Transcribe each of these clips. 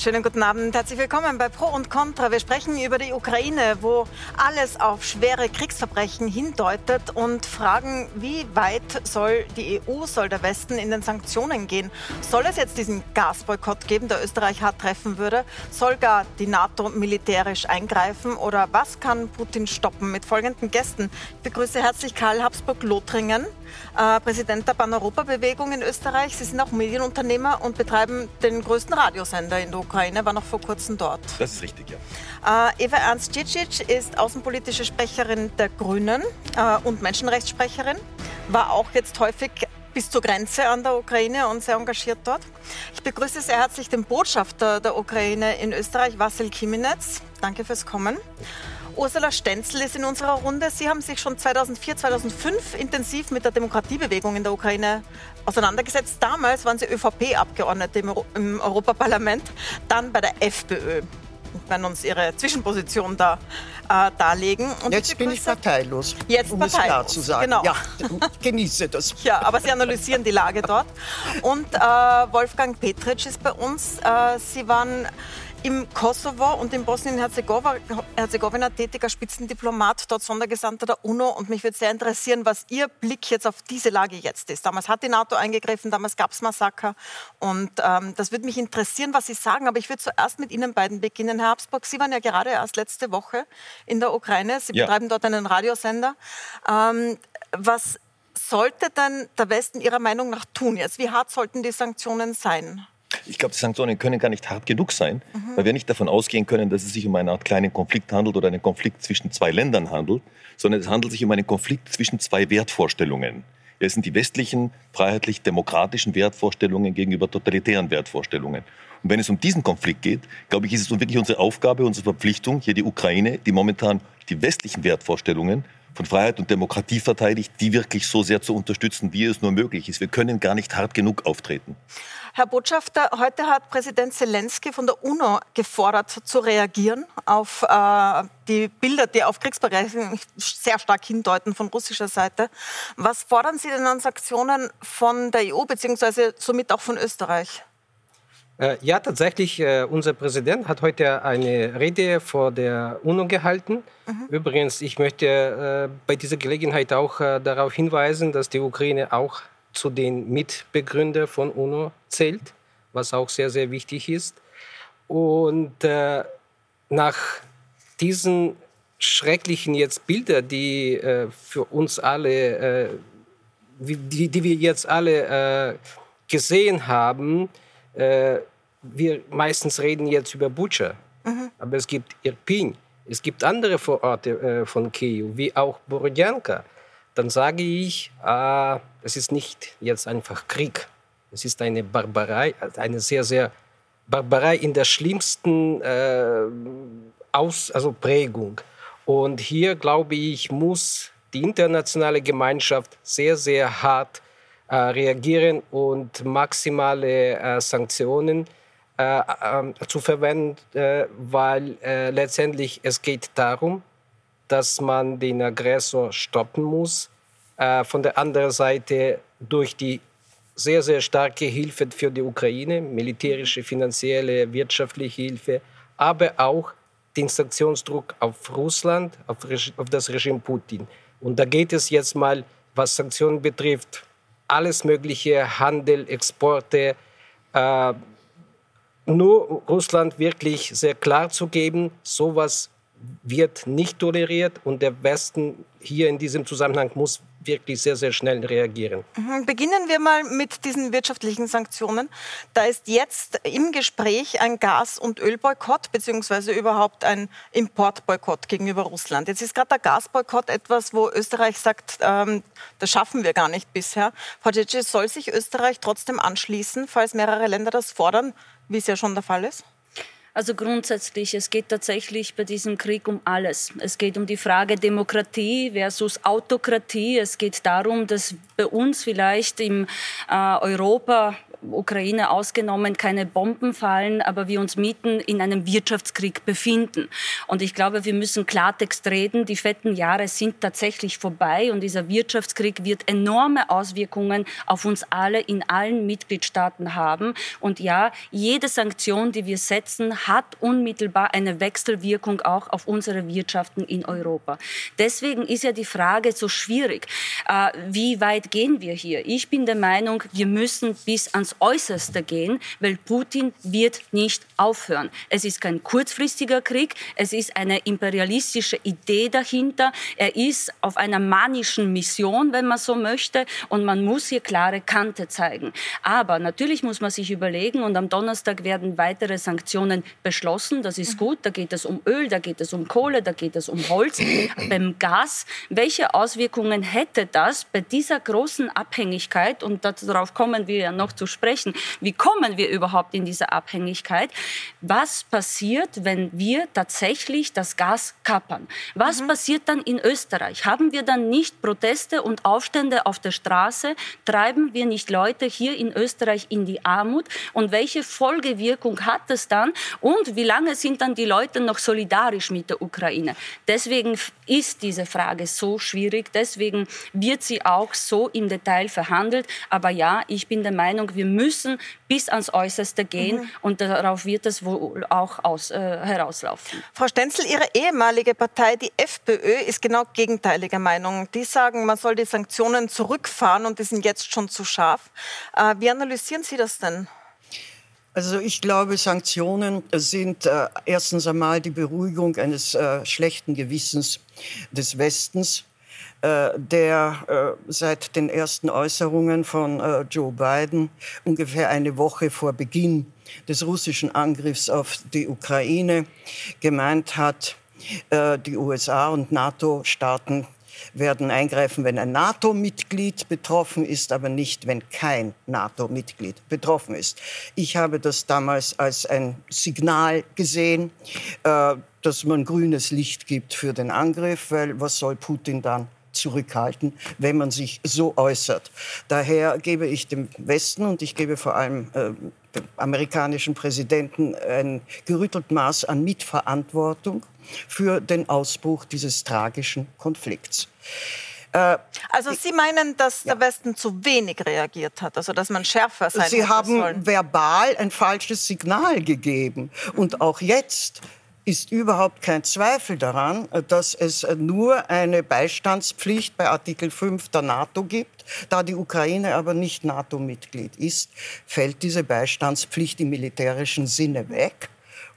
Schönen guten Abend, herzlich willkommen bei Pro und Contra. Wir sprechen über die Ukraine, wo alles auf schwere Kriegsverbrechen hindeutet und fragen, wie weit soll die EU, soll der Westen in den Sanktionen gehen? Soll es jetzt diesen Gasboykott geben, der Österreich hart treffen würde? Soll gar die NATO militärisch eingreifen oder was kann Putin stoppen? Mit folgenden Gästen. Ich begrüße herzlich Karl Habsburg-Lothringen, äh, Präsident der Pan-Europa-Bewegung in Österreich. Sie sind auch Medienunternehmer und betreiben den größten Radiosender in der Ukraine, war noch vor kurzem dort. Das ist richtig, ja. Äh, Eva Ernst Cicic ist außenpolitische Sprecherin der Grünen äh, und Menschenrechtssprecherin, war auch jetzt häufig bis zur Grenze an der Ukraine und sehr engagiert dort. Ich begrüße sehr herzlich den Botschafter der Ukraine in Österreich, Vasil Kiminetz. Danke fürs Kommen. Ursula Stenzel ist in unserer Runde. Sie haben sich schon 2004, 2005 intensiv mit der Demokratiebewegung in der Ukraine auseinandergesetzt. Damals waren Sie ÖVP-Abgeordnete im, im Europaparlament, dann bei der FPÖ. Werden uns Ihre Zwischenposition da äh, darlegen. Und Jetzt bin ich parteilos. Jetzt um parteilos. es klar zu sagen. Genau. Ja, genieße das. Ja, aber Sie analysieren die Lage dort. Und äh, Wolfgang Petritsch ist bei uns. Äh, Sie waren im Kosovo und in Bosnien-Herzegowina tätiger Spitzendiplomat, dort Sondergesandter der UNO. Und mich würde sehr interessieren, was Ihr Blick jetzt auf diese Lage jetzt ist. Damals hat die NATO eingegriffen, damals gab es Massaker. Und ähm, das würde mich interessieren, was Sie sagen. Aber ich würde zuerst mit Ihnen beiden beginnen. Herr Habsburg, Sie waren ja gerade erst letzte Woche in der Ukraine. Sie ja. betreiben dort einen Radiosender. Ähm, was sollte denn der Westen Ihrer Meinung nach tun jetzt? Wie hart sollten die Sanktionen sein? Ich glaube, die Sanktionen können gar nicht hart genug sein, mhm. weil wir nicht davon ausgehen können, dass es sich um eine Art kleinen Konflikt handelt oder einen Konflikt zwischen zwei Ländern handelt, sondern es handelt sich um einen Konflikt zwischen zwei Wertvorstellungen. Es sind die westlichen, freiheitlich-demokratischen Wertvorstellungen gegenüber totalitären Wertvorstellungen. Und wenn es um diesen Konflikt geht, glaube ich, ist es wirklich unsere Aufgabe, unsere Verpflichtung, hier die Ukraine, die momentan die westlichen Wertvorstellungen von Freiheit und Demokratie verteidigt, die wirklich so sehr zu unterstützen, wie es nur möglich ist. Wir können gar nicht hart genug auftreten. Herr Botschafter, heute hat Präsident Zelensky von der UNO gefordert, zu reagieren auf äh, die Bilder, die auf Kriegsbereichen sehr stark hindeuten von russischer Seite. Was fordern Sie denn an Sanktionen von der EU bzw. somit auch von Österreich? Äh, ja, tatsächlich, äh, unser Präsident hat heute eine Rede vor der UNO gehalten. Mhm. Übrigens, ich möchte äh, bei dieser Gelegenheit auch darauf hinweisen, dass die Ukraine auch zu den Mitbegründern von UNO zählt, was auch sehr, sehr wichtig ist. Und nach diesen schrecklichen jetzt Bilder, die für uns alle, die, die wir jetzt alle gesehen haben, wir meistens reden jetzt über Bucha, mhm. aber es gibt Irpin, es gibt andere Vororte äh, von Kiew, wie auch Borodjanka. Dann sage ich, äh, es ist nicht jetzt einfach Krieg. Es ist eine Barbarei, eine sehr, sehr Barbarei in der schlimmsten äh, Aus, also Prägung. Und hier, glaube ich, muss die internationale Gemeinschaft sehr, sehr hart äh, reagieren und maximale äh, Sanktionen äh, ähm, zu verwenden, äh, weil äh, letztendlich es geht darum, dass man den Aggressor stoppen muss. Äh, von der anderen Seite durch die sehr, sehr starke Hilfe für die Ukraine, militärische, finanzielle, wirtschaftliche Hilfe, aber auch den Sanktionsdruck auf Russland, auf, auf das Regime Putin. Und da geht es jetzt mal, was Sanktionen betrifft, alles mögliche, Handel, Exporte, äh, nur Russland wirklich sehr klar zu geben, sowas wird nicht toleriert und der Westen hier in diesem Zusammenhang muss wirklich sehr, sehr schnell reagieren. Mhm. Beginnen wir mal mit diesen wirtschaftlichen Sanktionen. Da ist jetzt im Gespräch ein Gas- und Ölboykott beziehungsweise überhaupt ein Importboykott gegenüber Russland. Jetzt ist gerade der Gasboykott etwas, wo Österreich sagt, ähm, das schaffen wir gar nicht bisher. Frau Cece, soll sich Österreich trotzdem anschließen, falls mehrere Länder das fordern, wie es ja schon der Fall ist? Also grundsätzlich, es geht tatsächlich bei diesem Krieg um alles. Es geht um die Frage Demokratie versus Autokratie. Es geht darum, dass bei uns vielleicht im äh, Europa Ukraine ausgenommen, keine Bomben fallen, aber wir uns mitten in einem Wirtschaftskrieg befinden. Und ich glaube, wir müssen Klartext reden. Die fetten Jahre sind tatsächlich vorbei und dieser Wirtschaftskrieg wird enorme Auswirkungen auf uns alle in allen Mitgliedstaaten haben. Und ja, jede Sanktion, die wir setzen, hat unmittelbar eine Wechselwirkung auch auf unsere Wirtschaften in Europa. Deswegen ist ja die Frage so schwierig. Äh, wie weit gehen wir hier? Ich bin der Meinung, wir müssen bis ans Äußerste gehen, weil Putin wird nicht aufhören. Es ist kein kurzfristiger Krieg, es ist eine imperialistische Idee dahinter. Er ist auf einer manischen Mission, wenn man so möchte, und man muss hier klare Kante zeigen. Aber natürlich muss man sich überlegen, und am Donnerstag werden weitere Sanktionen beschlossen. Das ist gut. Da geht es um Öl, da geht es um Kohle, da geht es um Holz. Beim Gas, welche Auswirkungen hätte das bei dieser großen Abhängigkeit? Und darauf kommen wir ja noch zu sprechen. Wie kommen wir überhaupt in diese Abhängigkeit? Was passiert, wenn wir tatsächlich das Gas kappern? Was mhm. passiert dann in Österreich? Haben wir dann nicht Proteste und Aufstände auf der Straße? Treiben wir nicht Leute hier in Österreich in die Armut? Und welche Folgewirkung hat es dann? Und wie lange sind dann die Leute noch solidarisch mit der Ukraine? Deswegen ist diese Frage so schwierig. Deswegen wird sie auch so im Detail verhandelt. Aber ja, ich bin der Meinung, wir müssen bis ans Äußerste gehen mhm. und darauf wird es wohl auch aus, äh, herauslaufen. Frau Stenzel, Ihre ehemalige Partei, die FPÖ, ist genau gegenteiliger Meinung. Die sagen, man soll die Sanktionen zurückfahren und die sind jetzt schon zu scharf. Äh, wie analysieren Sie das denn? Also ich glaube, Sanktionen sind äh, erstens einmal die Beruhigung eines äh, schlechten Gewissens des Westens, der äh, seit den ersten Äußerungen von äh, Joe Biden ungefähr eine Woche vor Beginn des russischen Angriffs auf die Ukraine gemeint hat, äh, die USA und NATO-Staaten werden eingreifen, wenn ein NATO-Mitglied betroffen ist, aber nicht, wenn kein NATO-Mitglied betroffen ist. Ich habe das damals als ein Signal gesehen, äh, dass man grünes Licht gibt für den Angriff, weil was soll Putin dann zurückhalten, wenn man sich so äußert. Daher gebe ich dem Westen und ich gebe vor allem äh, dem amerikanischen Präsidenten ein gerüttelt Maß an Mitverantwortung für den Ausbruch dieses tragischen Konflikts. Äh, also Sie meinen, dass ja. der Westen zu wenig reagiert hat, also dass man schärfer sein Sie haben sollen. verbal ein falsches Signal gegeben. Und auch jetzt ist überhaupt kein Zweifel daran, dass es nur eine Beistandspflicht bei Artikel 5 der NATO gibt. Da die Ukraine aber nicht NATO-Mitglied ist, fällt diese Beistandspflicht im militärischen Sinne weg.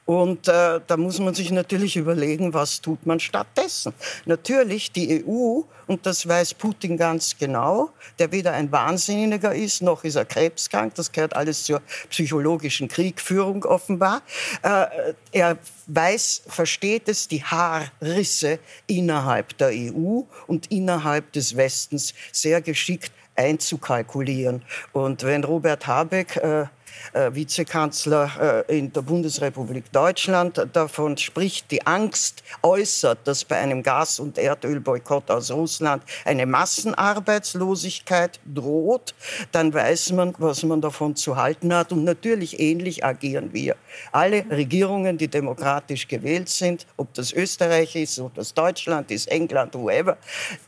Und äh, da muss man sich natürlich überlegen, was tut man stattdessen. Natürlich die EU, und das weiß Putin ganz genau, der weder ein Wahnsinniger ist, noch ist er krebskrank, das gehört alles zur psychologischen Kriegführung offenbar. Äh, er weiß, versteht es, die Haarrisse innerhalb der EU und innerhalb des Westens sehr geschickt einzukalkulieren. Und wenn Robert Habeck äh, äh, Vizekanzler äh, in der Bundesrepublik Deutschland davon spricht, die Angst äußert, dass bei einem Gas- und Erdölboykott aus Russland eine Massenarbeitslosigkeit droht, dann weiß man, was man davon zu halten hat. Und natürlich ähnlich agieren wir. Alle Regierungen, die demokratisch gewählt sind, ob das Österreich ist, ob das Deutschland ist, England, whoever,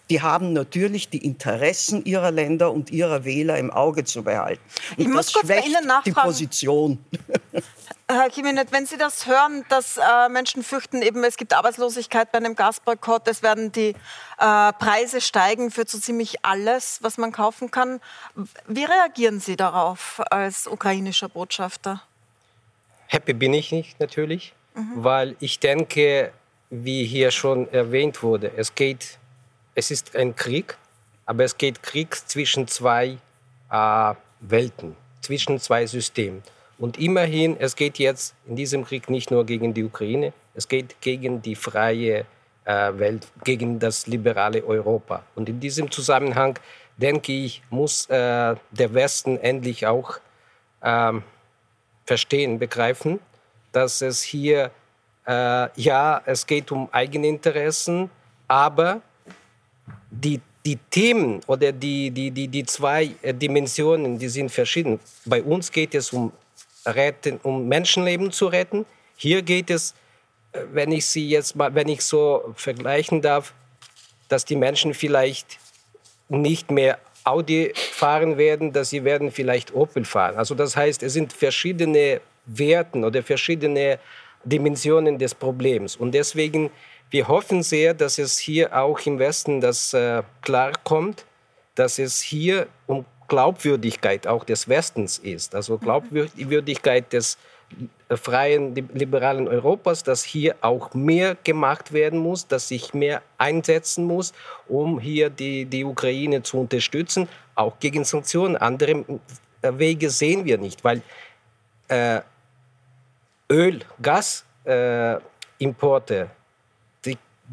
die haben natürlich die Interessen ihrer Länder und ihrer Wähler im Auge zu behalten. Und ich muss kurz bei Ihnen nachfragen. Position. Herr Kiminet, wenn Sie das hören, dass äh, Menschen fürchten, eben es gibt Arbeitslosigkeit bei einem Gasboykott, es werden die äh, Preise steigen für so ziemlich alles, was man kaufen kann. Wie reagieren Sie darauf als ukrainischer Botschafter? Happy bin ich nicht natürlich, mhm. weil ich denke, wie hier schon erwähnt wurde, es geht, es ist ein Krieg, aber es geht Krieg zwischen zwei äh, Welten zwischen zwei Systemen. Und immerhin, es geht jetzt in diesem Krieg nicht nur gegen die Ukraine, es geht gegen die freie äh, Welt, gegen das liberale Europa. Und in diesem Zusammenhang, denke ich, muss äh, der Westen endlich auch äh, verstehen, begreifen, dass es hier, äh, ja, es geht um eigene Interessen, aber die die Themen oder die, die, die, die zwei äh, Dimensionen, die sind verschieden. Bei uns geht es um, retten, um Menschenleben zu retten. Hier geht es, äh, wenn ich sie jetzt mal, wenn ich so vergleichen darf, dass die Menschen vielleicht nicht mehr Audi fahren werden, dass sie werden vielleicht Opel fahren. Also das heißt, es sind verschiedene Werten oder verschiedene Dimensionen des Problems. Und deswegen, wir hoffen sehr, dass es hier auch im Westen das äh, klar kommt, dass es hier um Glaubwürdigkeit auch des Westens ist. Also Glaubwürdigkeit des freien liberalen Europas, dass hier auch mehr gemacht werden muss, dass sich mehr einsetzen muss, um hier die, die Ukraine zu unterstützen, auch gegen Sanktionen. Andere äh, Wege sehen wir nicht, weil äh, Öl, Gasimporte, äh,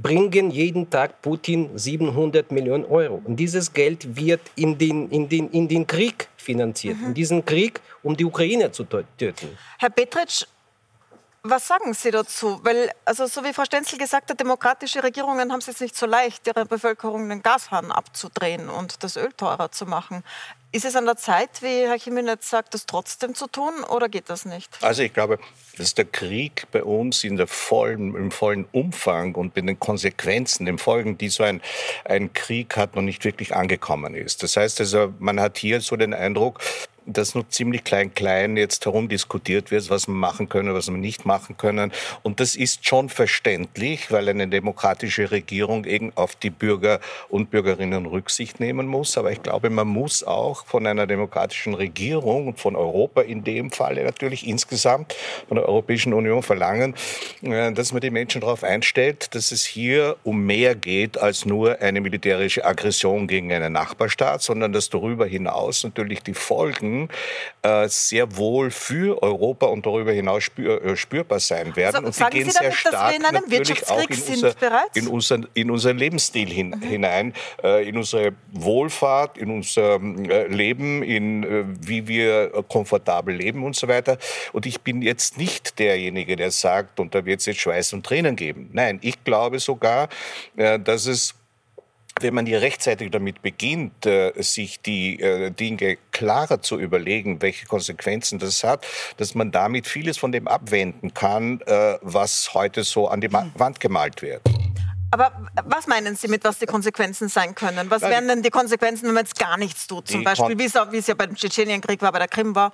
bringen jeden Tag Putin 700 Millionen Euro. Und dieses Geld wird in den, in den, in den Krieg finanziert. Mhm. In diesen Krieg, um die Ukraine zu töten. Herr Petritsch, was sagen Sie dazu? Weil, also so wie Frau Stenzel gesagt hat, demokratische Regierungen haben es jetzt nicht so leicht, ihrer Bevölkerung den Gashahn abzudrehen und das Öl teurer zu machen. Ist es an der Zeit, wie Herr Chimenez sagt, das trotzdem zu tun oder geht das nicht? Also ich glaube, dass der Krieg bei uns in der vollen, im vollen Umfang und mit den Konsequenzen, den Folgen, die so ein, ein Krieg hat, noch nicht wirklich angekommen ist. Das heißt also, man hat hier so den Eindruck, dass nur ziemlich klein-klein jetzt herumdiskutiert wird, was man machen können, was man nicht machen können. Und das ist schon verständlich, weil eine demokratische Regierung eben auf die Bürger und Bürgerinnen Rücksicht nehmen muss. Aber ich glaube, man muss auch von einer demokratischen Regierung und von Europa in dem Falle natürlich insgesamt von der Europäischen Union verlangen, äh, dass man die Menschen darauf einstellt, dass es hier um mehr geht als nur eine militärische Aggression gegen einen Nachbarstaat, sondern dass darüber hinaus natürlich die Folgen Folgen äh, sehr wohl für Europa und darüber hinaus spür, äh, spürbar sein werden. Also, und sie gehen Sie damit, sehr stark in natürlich auch in, unser, in, unser, in unseren Lebensstil hin, mhm. hinein, äh, in unsere Wohlfahrt, in unser äh, Leben, in äh, wie wir komfortabel leben und so weiter. Und ich bin jetzt nicht derjenige, der sagt, und da wird es jetzt Schweiß und Tränen geben. Nein, ich glaube sogar, äh, dass es wenn man hier rechtzeitig damit beginnt, äh, sich die äh, Dinge klarer zu überlegen, welche Konsequenzen das hat, dass man damit vieles von dem abwenden kann, äh, was heute so an die Wand gemalt wird. Aber was meinen Sie mit, was die Konsequenzen sein können? Was wären denn die Konsequenzen, wenn man jetzt gar nichts tut? Zum Beispiel, wie es ja beim Tschetschenienkrieg war, bei der Krim war.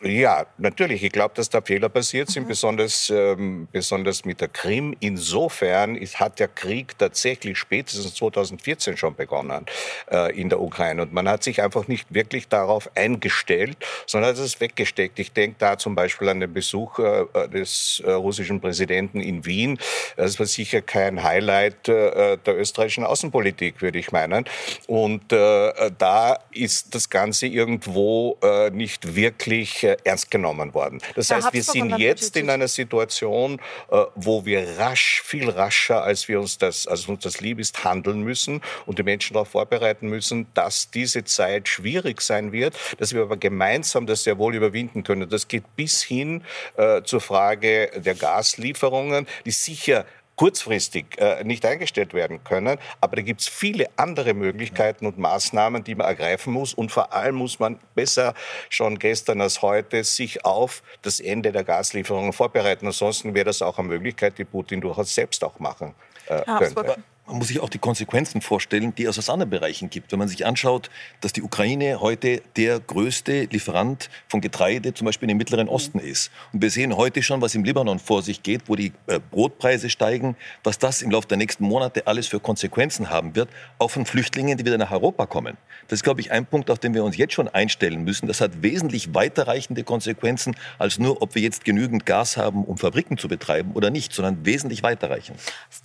Ja, natürlich. Ich glaube, dass da Fehler passiert sind, mhm. besonders, ähm, besonders mit der Krim. Insofern ist, hat der Krieg tatsächlich spätestens 2014 schon begonnen äh, in der Ukraine. Und man hat sich einfach nicht wirklich darauf eingestellt, sondern hat es weggesteckt. Ich denke da zum Beispiel an den Besuch äh, des äh, russischen Präsidenten in Wien. Das war sicher kein Highlight äh, der österreichischen Außenpolitik, würde ich meinen. Und äh, da ist das Ganze irgendwo äh, nicht wirklich ernst genommen worden. Das heißt, wir sind jetzt in einer Situation, äh, wo wir rasch, viel rascher, als wir uns das, als uns das lieb ist, handeln müssen und die Menschen darauf vorbereiten müssen, dass diese Zeit schwierig sein wird, dass wir aber gemeinsam das sehr wohl überwinden können. Das geht bis hin äh, zur Frage der Gaslieferungen, die sicher kurzfristig äh, nicht eingestellt werden können. Aber da gibt es viele andere Möglichkeiten und Maßnahmen, die man ergreifen muss. Und vor allem muss man besser schon gestern als heute sich auf das Ende der Gaslieferungen vorbereiten. Ansonsten wäre das auch eine Möglichkeit, die Putin durchaus selbst auch machen äh, könnte. Man muss sich auch die Konsequenzen vorstellen, die es aus anderen Bereichen gibt. Wenn man sich anschaut, dass die Ukraine heute der größte Lieferant von Getreide zum Beispiel im Mittleren Osten ist. Und wir sehen heute schon, was im Libanon vor sich geht, wo die äh, Brotpreise steigen, was das im Laufe der nächsten Monate alles für Konsequenzen haben wird, auch von Flüchtlingen, die wieder nach Europa kommen. Das ist, glaube ich, ein Punkt, auf den wir uns jetzt schon einstellen müssen. Das hat wesentlich weiterreichende Konsequenzen, als nur, ob wir jetzt genügend Gas haben, um Fabriken zu betreiben oder nicht, sondern wesentlich weiterreichend.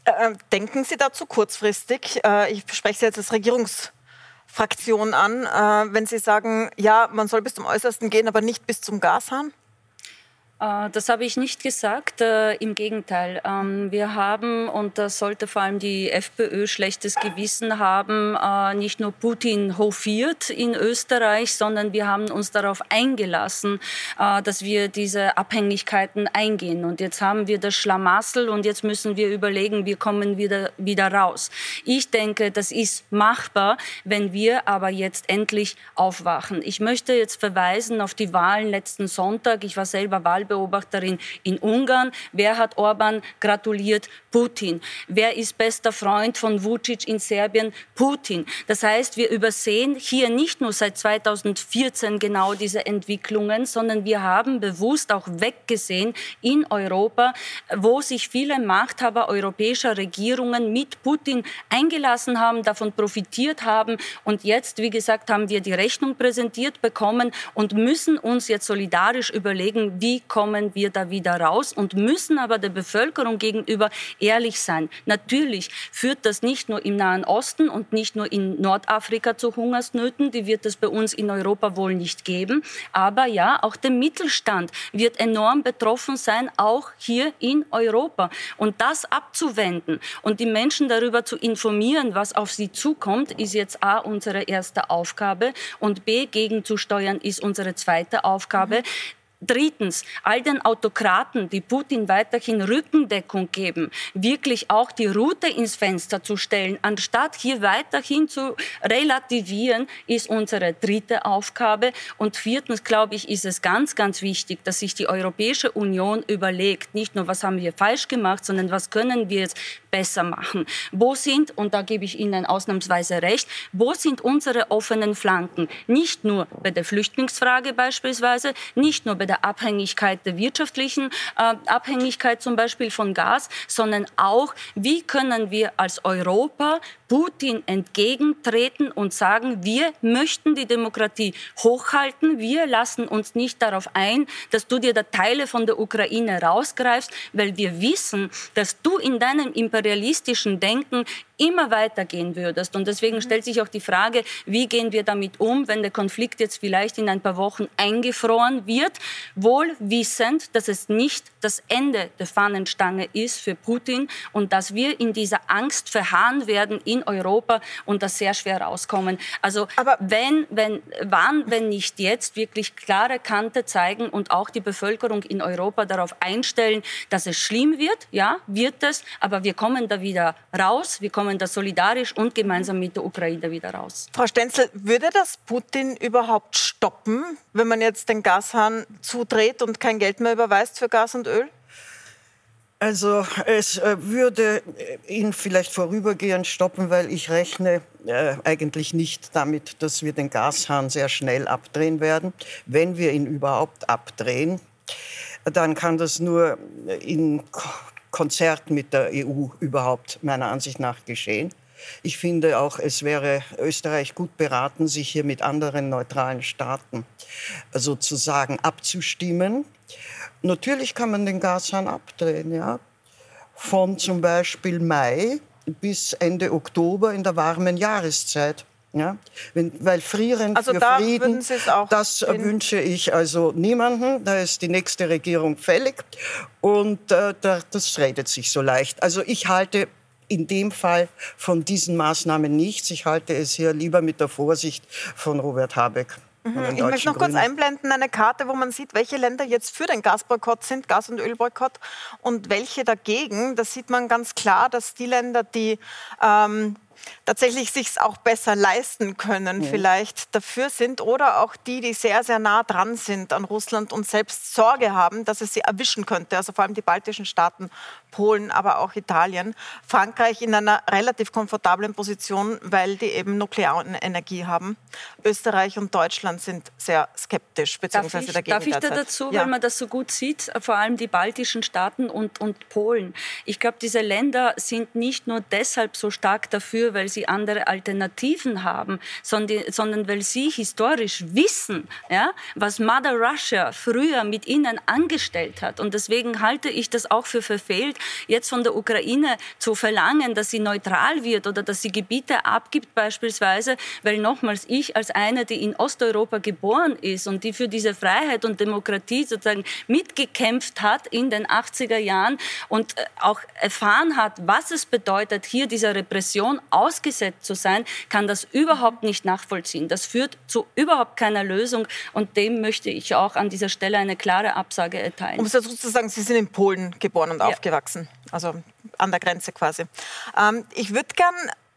Äh, denken Sie dazu kurzfristig. Äh, ich spreche Sie jetzt als Regierungsfraktion an, äh, wenn Sie sagen, ja, man soll bis zum Äußersten gehen, aber nicht bis zum Gashahn? Äh, das habe ich nicht gesagt. Äh, Im Gegenteil. Ähm, wir haben, und das sollte vor allem die FPÖ schlechtes Gewissen haben, äh, nicht nur Putin hofiert in Österreich, sondern wir haben uns darauf eingelassen, dass wir diese Abhängigkeiten eingehen. Und jetzt haben wir das Schlamassel und jetzt müssen wir überlegen, wie kommen wir wieder raus. Ich denke, das ist machbar, wenn wir aber jetzt endlich aufwachen. Ich möchte jetzt verweisen auf die Wahlen letzten Sonntag. Ich war selber Wahlbeobachter Wahlbeobachterin in Ungarn. Wer hat Orban gratuliert? Putin. Wer ist bester Freund von Vucic in Serbien? Putin. Das heißt, wir übersehen hier nicht nur seit 2014 genau diese Entwicklungen, sondern wir haben bewusst auch weggesehen in Europa, wo sich viele Machthaber europäischer Regierungen mit Putin eingelassen haben, davon profitiert haben. Und jetzt, wie gesagt, haben wir die Rechnung präsentiert bekommen und müssen uns jetzt solidarisch überlegen, wie kommen wir da wieder raus und müssen aber der Bevölkerung gegenüber ehrlich sein. Natürlich führt das nicht nur im Nahen Osten und nicht nur in Nordafrika zu Hungersnöten, die wird es bei uns in Europa wohl nicht geben, aber ja, auch der Mittelstand wird enorm betroffen sein, auch hier in Europa. Und das abzuwenden und die Menschen darüber zu informieren, was auf sie zukommt, ist jetzt A, unsere erste Aufgabe und B, gegenzusteuern ist unsere zweite Aufgabe. Mhm. Drittens, all den Autokraten, die Putin weiterhin Rückendeckung geben, wirklich auch die Route ins Fenster zu stellen, anstatt hier weiterhin zu relativieren, ist unsere dritte Aufgabe. Und viertens, glaube ich, ist es ganz, ganz wichtig, dass sich die Europäische Union überlegt, nicht nur, was haben wir falsch gemacht, sondern was können wir jetzt besser machen. Wo sind, und da gebe ich Ihnen ausnahmsweise recht, wo sind unsere offenen Flanken? Nicht nur bei der Flüchtlingsfrage beispielsweise, nicht nur bei der der Abhängigkeit, der wirtschaftlichen äh, Abhängigkeit zum Beispiel von Gas, sondern auch, wie können wir als Europa Putin entgegentreten und sagen, wir möchten die Demokratie hochhalten, wir lassen uns nicht darauf ein, dass du dir da Teile von der Ukraine rausgreifst, weil wir wissen, dass du in deinem imperialistischen Denken immer weitergehen würdest. Und deswegen mhm. stellt sich auch die Frage, wie gehen wir damit um, wenn der Konflikt jetzt vielleicht in ein paar Wochen eingefroren wird, wohl wissend, dass es nicht das Ende der Fahnenstange ist für Putin und dass wir in dieser Angst verharren werden in Europa und das sehr schwer rauskommen. Also Aber wenn, wenn, wann, wenn nicht jetzt, wirklich klare Kante zeigen und auch die Bevölkerung in Europa darauf einstellen, dass es schlimm wird, ja, wird es, aber wir kommen da wieder raus, wir kommen da solidarisch und gemeinsam mit der Ukraine wieder raus. Frau Stenzel, würde das Putin überhaupt stoppen, wenn man jetzt den Gashahn zudreht und kein Geld mehr überweist für Gas und Öl? Also es äh, würde ihn vielleicht vorübergehend stoppen, weil ich rechne äh, eigentlich nicht damit, dass wir den Gashahn sehr schnell abdrehen werden. Wenn wir ihn überhaupt abdrehen, dann kann das nur in Konzert mit der EU überhaupt meiner Ansicht nach geschehen. Ich finde auch, es wäre Österreich gut beraten, sich hier mit anderen neutralen Staaten sozusagen abzustimmen Natürlich kann man den Gashahn abdrehen, ja. Von zum Beispiel Mai bis Ende Oktober in der warmen Jahreszeit. Ja, wenn, weil frieren also für da Frieden, das wünsche ich also niemanden. Da ist die nächste Regierung fällig und äh, das redet sich so leicht. Also ich halte in dem Fall von diesen Maßnahmen nichts. Ich halte es hier lieber mit der Vorsicht von Robert Habeck. Mhm. Ich möchte noch kurz einblenden, eine Karte, wo man sieht, welche Länder jetzt für den Gasboykott sind, Gas- und Ölboykott, und welche dagegen. Da sieht man ganz klar, dass die Länder, die ähm, tatsächlich sich auch besser leisten können, mhm. vielleicht dafür sind oder auch die, die sehr, sehr nah dran sind an Russland und selbst Sorge haben, dass es sie erwischen könnte. Also vor allem die baltischen Staaten, Polen, aber auch Italien. Frankreich in einer relativ komfortablen Position, weil die eben Nuklearenergie haben. Österreich und Deutschland sind sehr skeptisch, beziehungsweise darf ich, dagegen. Darf ich da dazu, ja. weil man das so gut sieht, vor allem die baltischen Staaten und, und Polen. Ich glaube, diese Länder sind nicht nur deshalb so stark dafür, nur, weil sie andere Alternativen haben, sondern, sondern weil sie historisch wissen, ja, was Mother Russia früher mit ihnen angestellt hat. Und deswegen halte ich das auch für verfehlt, jetzt von der Ukraine zu verlangen, dass sie neutral wird oder dass sie Gebiete abgibt beispielsweise, weil nochmals ich als eine, die in Osteuropa geboren ist und die für diese Freiheit und Demokratie sozusagen mitgekämpft hat in den 80er Jahren und äh, auch erfahren hat, was es bedeutet, hier dieser Repression ausgesetzt zu sein, kann das überhaupt nicht nachvollziehen. Das führt zu überhaupt keiner Lösung und dem möchte ich auch an dieser Stelle eine klare Absage erteilen. Um es dazu zu sagen, Sie sind in Polen geboren und ja. aufgewachsen, also an der Grenze quasi. Ähm, ich würde gern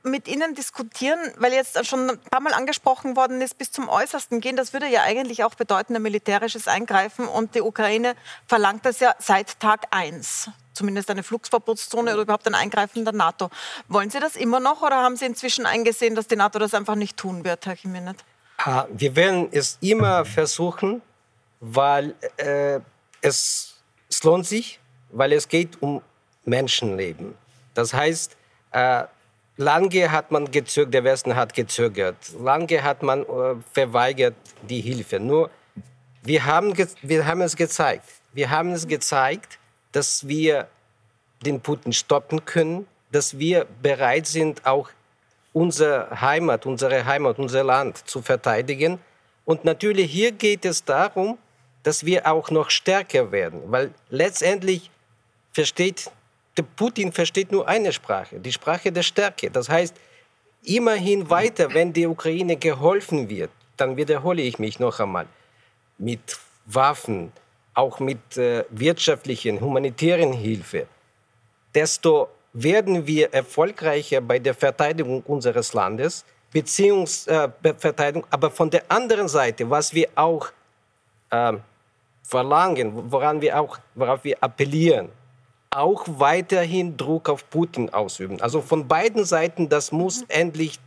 mit Ihnen diskutieren, weil jetzt schon ein paar Mal angesprochen worden ist, bis zum Äußersten gehen. Das würde ja eigentlich auch bedeuten, ein militärisches Eingreifen. Und die Ukraine verlangt das ja seit Tag 1. Zumindest eine Flugsverbotszone oder überhaupt ein Eingreifen der NATO. Wollen Sie das immer noch oder haben Sie inzwischen eingesehen, dass die NATO das einfach nicht tun wird, Herr Jiménez? Ah, wir werden es immer versuchen, weil äh, es, es lohnt sich, weil es geht um Menschenleben. Das heißt, äh, Lange hat man gezögert, der Westen hat gezögert. Lange hat man äh, verweigert die Hilfe. Nur wir haben, wir haben es gezeigt. Wir haben es gezeigt, dass wir den Putin stoppen können, dass wir bereit sind, auch unsere Heimat, unsere Heimat, unser Land zu verteidigen. Und natürlich hier geht es darum, dass wir auch noch stärker werden, weil letztendlich versteht der Putin versteht nur eine Sprache, die Sprache der Stärke. Das heißt, immerhin weiter, wenn der Ukraine geholfen wird, dann wiederhole ich mich noch einmal, mit Waffen, auch mit äh, wirtschaftlichen, humanitären Hilfe, desto werden wir erfolgreicher bei der Verteidigung unseres Landes, Beziehungsverteidigung, äh, aber von der anderen Seite, was wir auch äh, verlangen, woran wir auch, worauf wir appellieren, auch weiterhin Druck auf Putin ausüben. Also von beiden Seiten, das muss mhm. endlich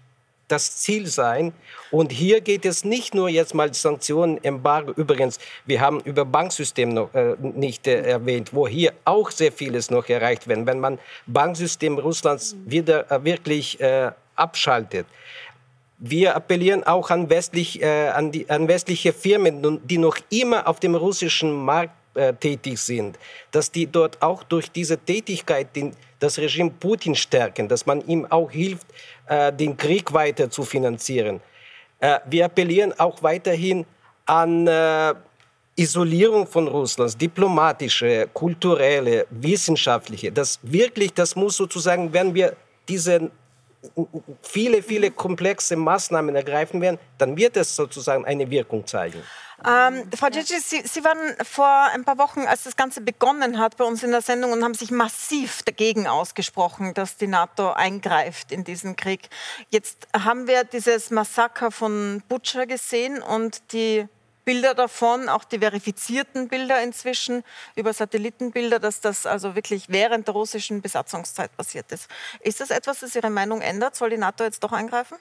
das Ziel sein. Und hier geht es nicht nur jetzt mal Sanktionen, Embargo. Übrigens, wir haben über Banksystem noch äh, nicht äh, erwähnt, wo hier auch sehr vieles noch erreicht wird. Wenn man Banksystem Russlands mhm. wieder äh, wirklich äh, abschaltet. Wir appellieren auch an, westlich, äh, an, die, an westliche Firmen, die noch immer auf dem russischen Markt äh, tätig sind, dass die dort auch durch diese Tätigkeit den, das Regime Putin stärken, dass man ihm auch hilft, äh, den Krieg weiter zu finanzieren. Äh, wir appellieren auch weiterhin an äh, Isolierung von Russlands, diplomatische, kulturelle, wissenschaftliche. Das wirklich, das muss sozusagen, wenn wir diese viele, viele komplexe Maßnahmen ergreifen werden, dann wird es sozusagen eine Wirkung zeigen. Ähm, Frau Cici, Sie, Sie, waren vor ein paar Wochen, als das Ganze begonnen hat, bei uns in der Sendung und haben sich massiv dagegen ausgesprochen, dass die NATO eingreift in diesen Krieg. Jetzt haben wir dieses Massaker von Butcher gesehen und die Bilder davon, auch die verifizierten Bilder inzwischen über Satellitenbilder, dass das also wirklich während der russischen Besatzungszeit passiert ist. Ist das etwas, das Ihre Meinung ändert? Soll die NATO jetzt doch eingreifen?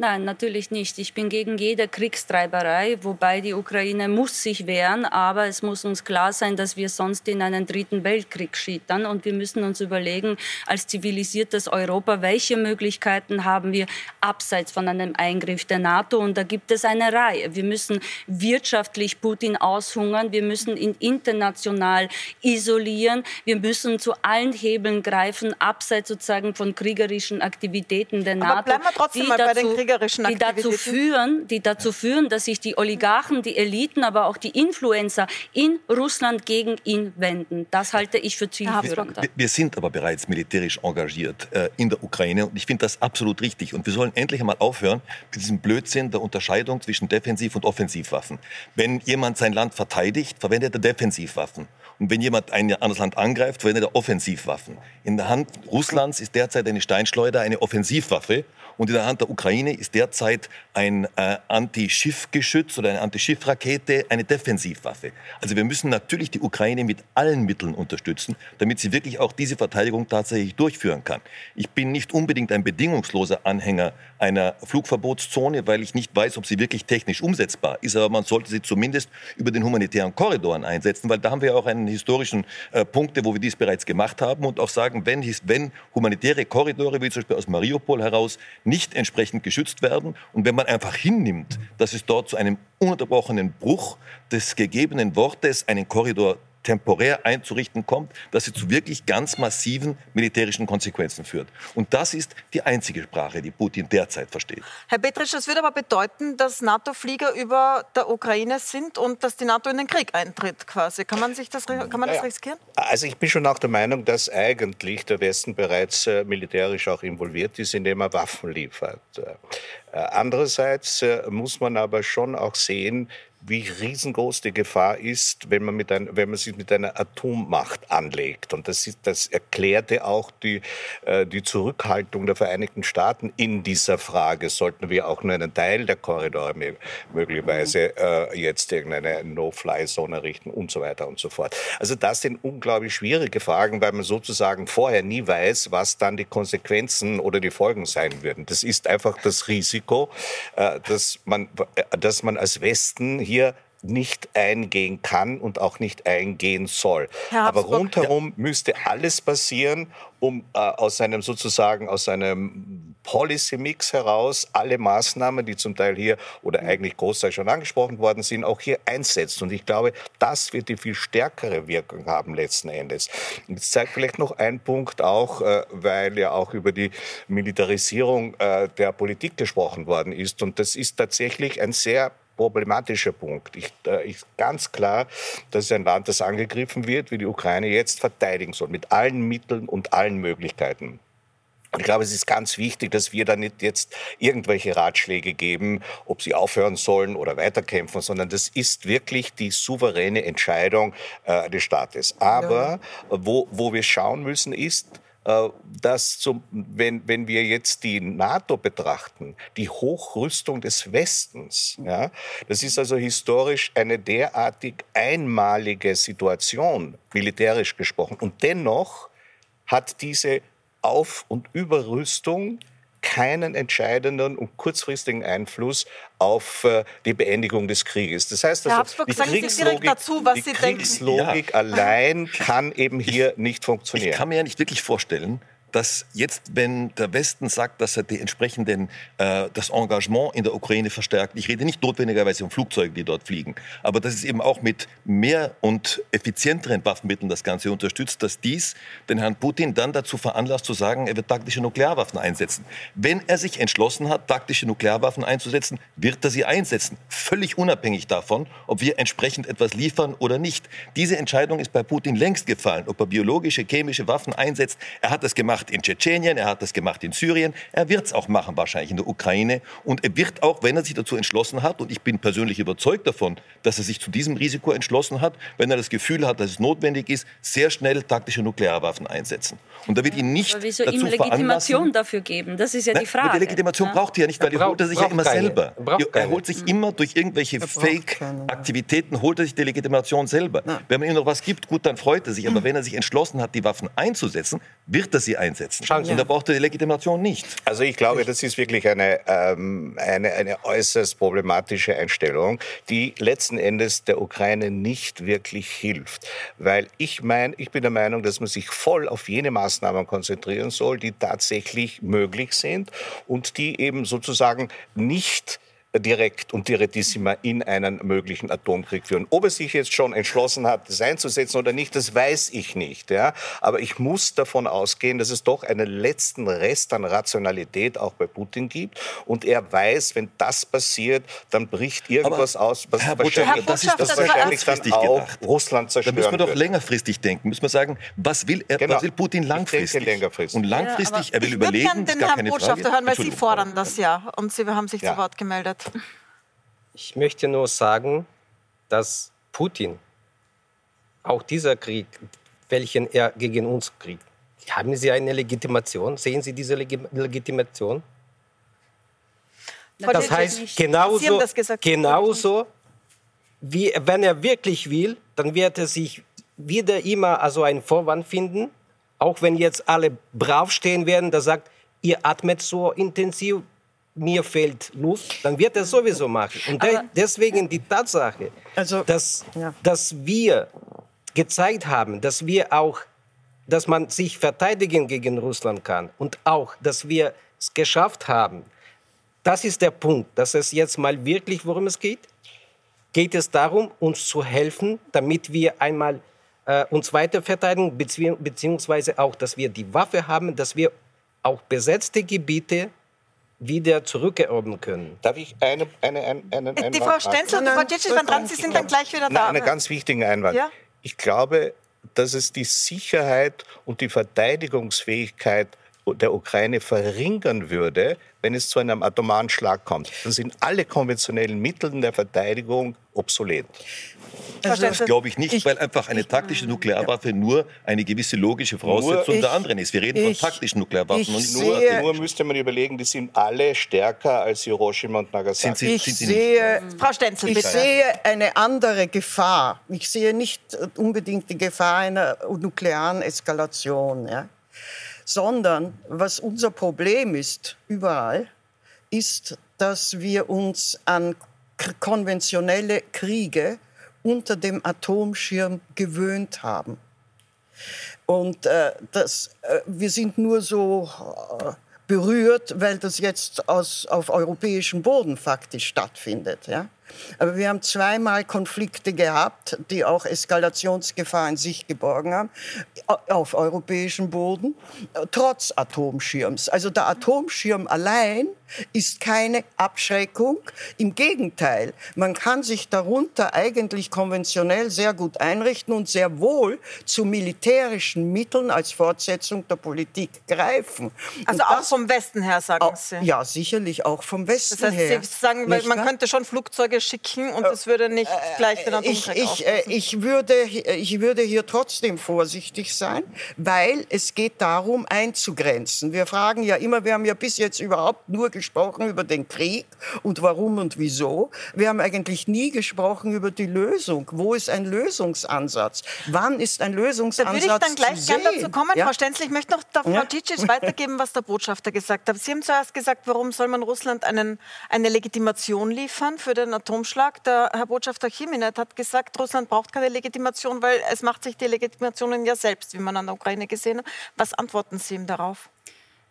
Nein, natürlich nicht. Ich bin gegen jede Kriegstreiberei, wobei die Ukraine muss sich wehren, aber es muss uns klar sein, dass wir sonst in einen dritten Weltkrieg schittern und wir müssen uns überlegen, als zivilisiertes Europa, welche Möglichkeiten haben wir abseits von einem Eingriff der NATO und da gibt es eine Reihe. Wir müssen wirtschaftlich Putin aushungern, wir müssen ihn international isolieren, wir müssen zu allen Hebeln greifen, abseits sozusagen von kriegerischen Aktivitäten der NATO. Aber bleiben wir trotzdem mal bei den kriegerischen die dazu führen, die dazu führen, dass sich die Oligarchen, die Eliten, aber auch die Influencer in Russland gegen ihn wenden. Das halte ich für zielführend. Wir, wir sind aber bereits militärisch engagiert äh, in der Ukraine und ich finde das absolut richtig. Und wir sollen endlich einmal aufhören mit diesem Blödsinn der Unterscheidung zwischen Defensiv- und Offensivwaffen. Wenn jemand sein Land verteidigt, verwendet er Defensivwaffen. Und wenn jemand ein anderes Land angreift, verwendet er Offensivwaffen. In der Hand Russlands ist derzeit eine Steinschleuder eine Offensivwaffe und in der Hand der Ukraine ist derzeit ein äh, Anti-Schiffgeschütz oder eine Anti-Schiffrakete eine Defensivwaffe. Also wir müssen natürlich die Ukraine mit allen Mitteln unterstützen, damit sie wirklich auch diese Verteidigung tatsächlich durchführen kann. Ich bin nicht unbedingt ein bedingungsloser Anhänger einer Flugverbotszone, weil ich nicht weiß, ob sie wirklich technisch umsetzbar ist. Aber man sollte sie zumindest über den humanitären Korridoren einsetzen, weil da haben wir auch einen historischen äh, Punkte, wo wir dies bereits gemacht haben und auch sagen, wenn, wenn humanitäre Korridore, wie zum Beispiel aus Mariupol heraus, nicht entsprechend geschützt werden und wenn man einfach hinnimmt, dass es dort zu einem ununterbrochenen Bruch des gegebenen Wortes einen Korridor temporär einzurichten kommt, dass sie zu wirklich ganz massiven militärischen Konsequenzen führt. Und das ist die einzige Sprache, die Putin derzeit versteht. Herr Petritsch, das würde aber bedeuten, dass NATO-Flieger über der Ukraine sind und dass die NATO in den Krieg eintritt quasi. Kann man, sich das, kann man das riskieren? Also ich bin schon auch der Meinung, dass eigentlich der Westen bereits äh, militärisch auch involviert ist, indem er Waffen liefert. Äh, andererseits äh, muss man aber schon auch sehen, wie riesengroß die Gefahr ist, wenn man, mit ein, wenn man sich mit einer Atommacht anlegt. Und das, ist, das erklärte auch die, äh, die Zurückhaltung der Vereinigten Staaten in dieser Frage. Sollten wir auch nur einen Teil der Korridore möglicherweise äh, jetzt irgendeine No-Fly-Zone errichten und so weiter und so fort. Also das sind unglaublich schwierige Fragen, weil man sozusagen vorher nie weiß, was dann die Konsequenzen oder die Folgen sein würden. Das ist einfach das Risiko, äh, dass, man, äh, dass man als Westen hier nicht eingehen kann und auch nicht eingehen soll. Aber rundherum ja. müsste alles passieren, um äh, aus einem sozusagen aus einem Policy-Mix heraus alle Maßnahmen, die zum Teil hier oder eigentlich großteils schon angesprochen worden sind, auch hier einsetzt. Und ich glaube, das wird die viel stärkere Wirkung haben letzten Endes. Jetzt zeigt vielleicht noch ein Punkt auch, äh, weil ja auch über die Militarisierung äh, der Politik gesprochen worden ist. Und das ist tatsächlich ein sehr problematischer Punkt. Ich, äh, ist ganz klar, dass ein Land, das angegriffen wird, wie die Ukraine jetzt verteidigen soll, mit allen Mitteln und allen Möglichkeiten. Ich glaube, es ist ganz wichtig, dass wir da nicht jetzt irgendwelche Ratschläge geben, ob sie aufhören sollen oder weiterkämpfen, sondern das ist wirklich die souveräne Entscheidung äh, des Staates. Aber ja. wo, wo wir schauen müssen, ist, dass zum, wenn, wenn wir jetzt die NATO betrachten, die Hochrüstung des Westens, ja, das ist also historisch eine derartig einmalige Situation, militärisch gesprochen. Und dennoch hat diese Auf- und Überrüstung keinen entscheidenden und kurzfristigen Einfluss auf äh, die Beendigung des Krieges. Das heißt also, die Kriegslogik, dazu, die Kriegslogik ja. allein kann eben hier nicht funktionieren. Ich kann mir ja nicht wirklich vorstellen, dass jetzt, wenn der Westen sagt, dass er die entsprechenden, äh, das Engagement in der Ukraine verstärkt, ich rede nicht notwendigerweise um Flugzeuge, die dort fliegen, aber dass es eben auch mit mehr und effizienteren Waffenmitteln das Ganze unterstützt, dass dies den Herrn Putin dann dazu veranlasst zu sagen, er wird taktische Nuklearwaffen einsetzen. Wenn er sich entschlossen hat, taktische Nuklearwaffen einzusetzen, wird er sie einsetzen, völlig unabhängig davon, ob wir entsprechend etwas liefern oder nicht. Diese Entscheidung ist bei Putin längst gefallen, ob er biologische, chemische Waffen einsetzt. Er hat das gemacht gemacht in Tschetschenien, er hat das gemacht in Syrien, er wird es auch machen wahrscheinlich in der Ukraine und er wird auch, wenn er sich dazu entschlossen hat, und ich bin persönlich überzeugt davon, dass er sich zu diesem Risiko entschlossen hat, wenn er das Gefühl hat, dass es notwendig ist, sehr schnell taktische Nuklearwaffen einsetzen. Und da wird ihn nicht Aber wieso dazu ihm Legitimation dafür geben? Das ist ja die Frage. Die Legitimation ja? braucht er ja nicht, weil die holt er sich ja immer keine. selber. Er holt sich immer durch irgendwelche Fake-Aktivitäten, holt er sich die Legitimation selber. Ja. Wenn man ihm noch was gibt, gut, dann freut er sich. Aber wenn er sich entschlossen hat, die Waffen einzusetzen, wird er sie einsetzen einsetzen. Chancen. Und da braucht er die Legitimation nicht. Also ich glaube, das ist wirklich eine, ähm, eine, eine äußerst problematische Einstellung, die letzten Endes der Ukraine nicht wirklich hilft. Weil ich meine, ich bin der Meinung, dass man sich voll auf jene Maßnahmen konzentrieren soll, die tatsächlich möglich sind und die eben sozusagen nicht direkt und direttissima in einen möglichen Atomkrieg führen. Ob er sich jetzt schon entschlossen hat, das einzusetzen oder nicht, das weiß ich nicht. Ja? Aber ich muss davon ausgehen, dass es doch einen letzten Rest an Rationalität auch bei Putin gibt. Und er weiß, wenn das passiert, dann bricht irgendwas Aber aus, was Herr wahrscheinlich, das ist das wahrscheinlich dann auch gedacht. Russland zerstören Da müssen wir doch wird. längerfristig denken. Müssen wir sagen, was will, er, genau. was will Putin langfristig? längerfristig. Und langfristig, ja, er will überlegen, ich würde gerne den Herrn Botschafter hören, weil Sie fordern das ja. Und Sie haben sich ja. zu Wort gemeldet. Ich möchte nur sagen, dass Putin, auch dieser Krieg, welchen er gegen uns kriegt, haben Sie eine Legitimation? Sehen Sie diese Legitimation? Das heißt, genauso, genauso wie, wenn er wirklich will, dann wird er sich wieder immer also einen Vorwand finden, auch wenn jetzt alle brav stehen werden, der sagt, ihr atmet so intensiv, mir fehlt Luft, dann wird er sowieso machen. Und de deswegen die Tatsache, also, dass, ja. dass wir gezeigt haben, dass wir auch, dass man sich verteidigen gegen Russland kann und auch, dass wir es geschafft haben. Das ist der Punkt, dass es jetzt mal wirklich, worum es geht. Geht es darum, uns zu helfen, damit wir einmal äh, uns weiter verteidigen, beziehungsweise auch, dass wir die Waffe haben, dass wir auch besetzte Gebiete wieder zurückerobern können. Darf ich eine, eine, eine, einen Einwand Die Frau Stenzel und Frau Djitsch waren dran, Sie sind dann gleich wieder da. Einen ganz wichtigen Einwand. Ja? Ich glaube, dass es die Sicherheit und die Verteidigungsfähigkeit der Ukraine verringern würde, wenn es zu einem atomaren Schlag kommt. Dann sind alle konventionellen Mittel der Verteidigung obsolet. Also das glaube ich nicht, ich, weil einfach eine taktische Nuklearwaffe ja. nur eine gewisse logische Voraussetzung ich, der anderen ist. Wir reden ich, von taktischen Nuklearwaffen. und nur, nur müsste man überlegen, die sind alle stärker als Hiroshima und Nagasaki. Sind sie, ich sind sie sehe, Frau Stenzel, ich sehe eine andere Gefahr. Ich sehe nicht unbedingt die Gefahr einer nuklearen Eskalation. Ja? Sondern was unser Problem ist überall, ist, dass wir uns an konventionelle Kriege unter dem Atomschirm gewöhnt haben. Und äh, das, äh, wir sind nur so äh, berührt, weil das jetzt aus, auf europäischem Boden faktisch stattfindet. Ja? Aber wir haben zweimal Konflikte gehabt, die auch Eskalationsgefahr in sich geborgen haben, auf europäischem Boden, trotz Atomschirms. Also der Atomschirm allein ist keine Abschreckung. Im Gegenteil, man kann sich darunter eigentlich konventionell sehr gut einrichten und sehr wohl zu militärischen Mitteln als Fortsetzung der Politik greifen. Also und auch vom Westen her, sagen auch, Sie? Ja, sicherlich auch vom Westen das heißt, her. Sie sagen, man könnte schon Flugzeuge schicken und es würde nicht äh, gleich den Atomkrieg ich, ich, äh, ich, würde, ich würde hier trotzdem vorsichtig sein, weil es geht darum, einzugrenzen. Wir fragen ja immer, wir haben ja bis jetzt überhaupt nur gesprochen über den Krieg und warum und wieso. Wir haben eigentlich nie gesprochen über die Lösung. Wo ist ein Lösungsansatz? Wann ist ein Lösungsansatz Da würde ich dann gleich gerne dazu kommen, ja? Frau Stenzel. Ich möchte noch der Frau ja? Titschitsch weitergeben, was der Botschafter gesagt hat. Sie haben zuerst gesagt, warum soll man Russland einen, eine Legitimation liefern für den Atomschlag? Der Herr Botschafter Chiminet hat gesagt, Russland braucht keine Legitimation, weil es macht sich die Legitimationen ja selbst, wie man an der Ukraine gesehen hat. Was antworten Sie ihm darauf?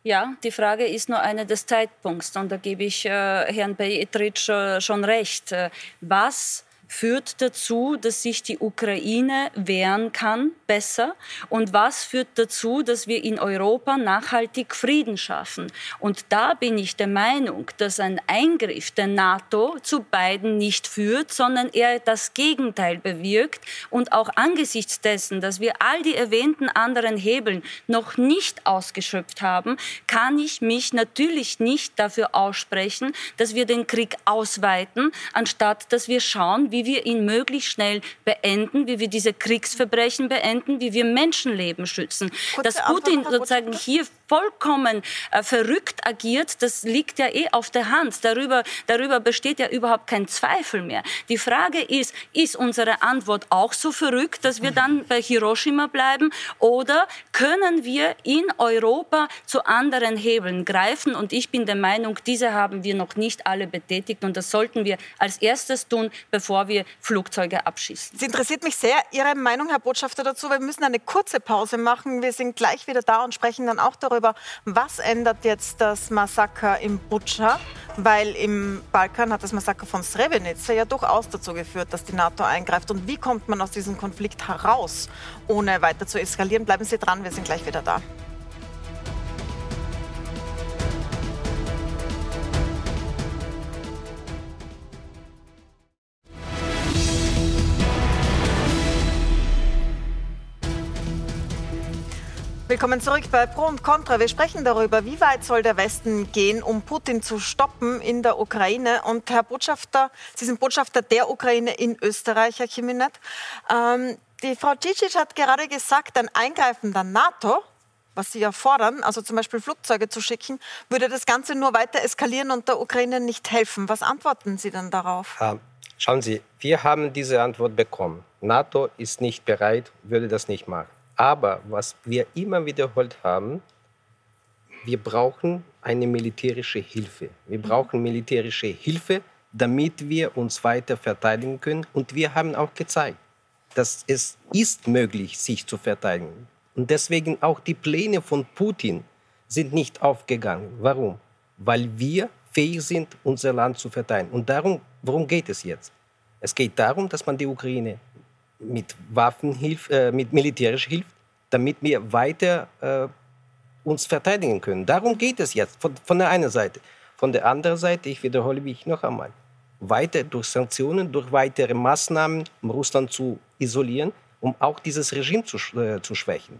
Ja, die Frage ist nur eine des Zeitpunkts und da gebe ich äh, Herrn Petritsch äh, schon recht. Äh, was führt dazu, dass sich die Ukraine wehren kann, besser? Und was führt dazu, dass wir in Europa nachhaltig Frieden schaffen? Und da bin ich der Meinung, dass ein Eingriff der NATO zu beiden nicht führt, sondern eher das Gegenteil bewirkt. Und auch angesichts dessen, dass wir all die erwähnten anderen Hebeln noch nicht ausgeschöpft haben, kann ich mich natürlich nicht dafür aussprechen, dass wir den Krieg ausweiten, anstatt dass wir schauen, wie wie wir ihn möglichst schnell beenden, wie wir diese Kriegsverbrechen beenden, wie wir Menschenleben schützen. Kurze Dass Putin sozusagen hier vollkommen äh, verrückt agiert, das liegt ja eh auf der Hand. Darüber, darüber besteht ja überhaupt kein Zweifel mehr. Die Frage ist, ist unsere Antwort auch so verrückt, dass wir dann bei Hiroshima bleiben oder können wir in Europa zu anderen Hebeln greifen? Und ich bin der Meinung, diese haben wir noch nicht alle betätigt und das sollten wir als erstes tun, bevor wir Flugzeuge abschießen. Es interessiert mich sehr Ihre Meinung, Herr Botschafter, dazu. Wir müssen eine kurze Pause machen. Wir sind gleich wieder da und sprechen dann auch darüber, darüber, was ändert jetzt das Massaker im Butscha, weil im Balkan hat das Massaker von Srebrenica ja durchaus dazu geführt, dass die NATO eingreift. Und wie kommt man aus diesem Konflikt heraus, ohne weiter zu eskalieren? Bleiben Sie dran, wir sind gleich wieder da. Willkommen zurück bei Pro und Contra. Wir sprechen darüber, wie weit soll der Westen gehen, um Putin zu stoppen in der Ukraine. Und Herr Botschafter, Sie sind Botschafter der Ukraine in Österreich, Herr Chiminet. Ähm, die Frau Cicic hat gerade gesagt, ein Eingreifen der NATO was Sie ja fordern, also zum Beispiel Flugzeuge zu schicken, würde das Ganze nur weiter eskalieren und der Ukraine nicht helfen. Was antworten Sie denn darauf? Ähm, schauen Sie, wir haben diese Antwort bekommen. NATO ist nicht bereit, würde das nicht machen. Aber was wir immer wiederholt haben, wir brauchen eine militärische Hilfe. Wir brauchen militärische Hilfe, damit wir uns weiter verteidigen können. Und wir haben auch gezeigt, dass es ist möglich, sich zu verteidigen. Und deswegen auch die Pläne von Putin sind nicht aufgegangen. Warum? Weil wir fähig sind, unser Land zu verteidigen. Und darum, worum geht es jetzt? Es geht darum, dass man die Ukraine mit Waffen hilft, äh, mit militärisch hilft, damit wir weiter äh, uns verteidigen können. Darum geht es jetzt von, von der einen Seite. Von der anderen Seite, ich wiederhole mich noch einmal, weiter durch Sanktionen, durch weitere Maßnahmen, um Russland zu isolieren, um auch dieses Regime zu, äh, zu schwächen.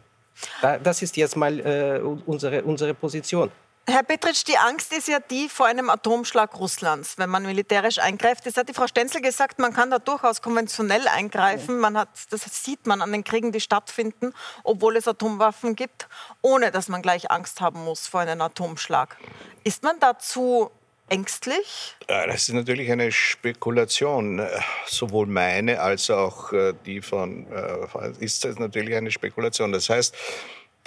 Da, das ist jetzt mal äh, unsere, unsere Position. Herr Petritsch, die Angst ist ja die vor einem Atomschlag Russlands, wenn man militärisch eingreift. Das hat die Frau Stenzel gesagt, man kann da durchaus konventionell eingreifen. Man hat, das sieht man an den Kriegen, die stattfinden, obwohl es Atomwaffen gibt, ohne dass man gleich Angst haben muss vor einem Atomschlag. Ist man dazu ängstlich? Das ist natürlich eine Spekulation. Sowohl meine als auch äh, die von äh, ist das natürlich eine Spekulation. Das heißt,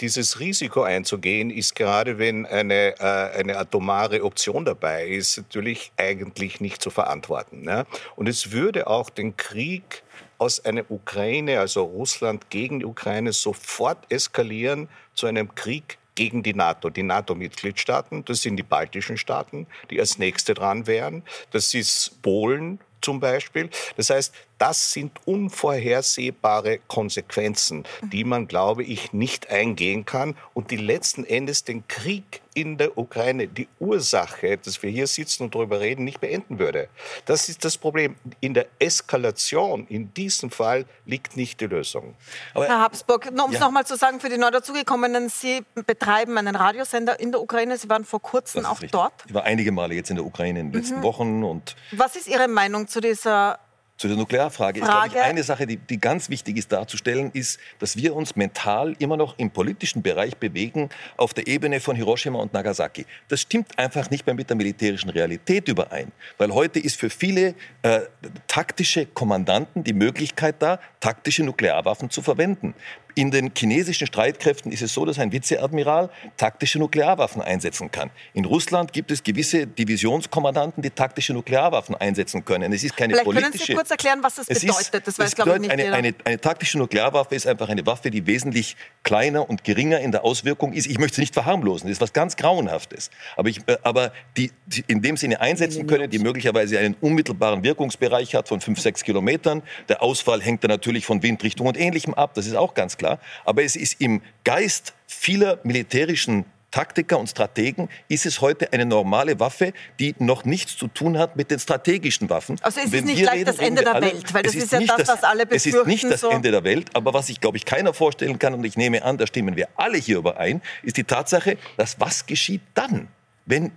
dieses Risiko einzugehen, ist gerade wenn eine, äh, eine atomare Option dabei ist, natürlich eigentlich nicht zu verantworten. Ne? Und es würde auch den Krieg aus einer Ukraine, also Russland gegen die Ukraine, sofort eskalieren zu einem Krieg gegen die NATO, die NATO-Mitgliedstaaten. Das sind die baltischen Staaten, die als nächste dran wären. Das ist Polen zum Beispiel. Das heißt, das sind unvorhersehbare Konsequenzen, die man, glaube ich, nicht eingehen kann und die letzten Endes den Krieg in der Ukraine, die Ursache, dass wir hier sitzen und darüber reden, nicht beenden würde. Das ist das Problem. In der Eskalation, in diesem Fall, liegt nicht die Lösung. Aber, Herr Habsburg, um es ja. nochmal zu sagen, für die neu dazugekommenen, Sie betreiben einen Radiosender in der Ukraine. Sie waren vor kurzem auch richtig. dort. Ich war einige Male jetzt in der Ukraine in den letzten mhm. Wochen. Und Was ist Ihre Meinung zu dieser zu der Nuklearfrage Frage. ist, glaube ich, eine Sache, die, die ganz wichtig ist darzustellen, ist, dass wir uns mental immer noch im politischen Bereich bewegen auf der Ebene von Hiroshima und Nagasaki. Das stimmt einfach nicht mehr mit der militärischen Realität überein, weil heute ist für viele äh, taktische Kommandanten die Möglichkeit da, taktische Nuklearwaffen zu verwenden. In den chinesischen Streitkräften ist es so, dass ein Vizeadmiral taktische Nuklearwaffen einsetzen kann. In Russland gibt es gewisse Divisionskommandanten, die taktische Nuklearwaffen einsetzen können. Es ist keine Vielleicht politische. Können Sie kurz erklären, was das bedeutet? Das weiß, glaube ich, nicht eine, eine, eine, taktische Nuklearwaffe ist einfach eine Waffe, die wesentlich kleiner und geringer in der Auswirkung ist. Ich möchte sie nicht verharmlosen. Das ist was ganz Grauenhaftes. Aber, ich, äh, aber die, die in dem Sinne einsetzen können, die möglicherweise einen unmittelbaren Wirkungsbereich hat von fünf, sechs Kilometern. Der Ausfall hängt dann natürlich von Windrichtung und Ähnlichem ab. Das ist auch ganz klar. Aber es ist im Geist vieler militärischen Taktiker und Strategen ist es heute eine normale Waffe, die noch nichts zu tun hat mit den strategischen Waffen. Also es ist nicht gleich reden, das Ende der alle, Welt, weil das ist, ist, ja das, was alle befürchten. Es ist nicht das so. Ende der Welt, aber was ich, glaube ich, keiner vorstellen kann, und ich nehme an, da stimmen wir alle hier überein, ist die Tatsache, dass was geschieht dann, wenn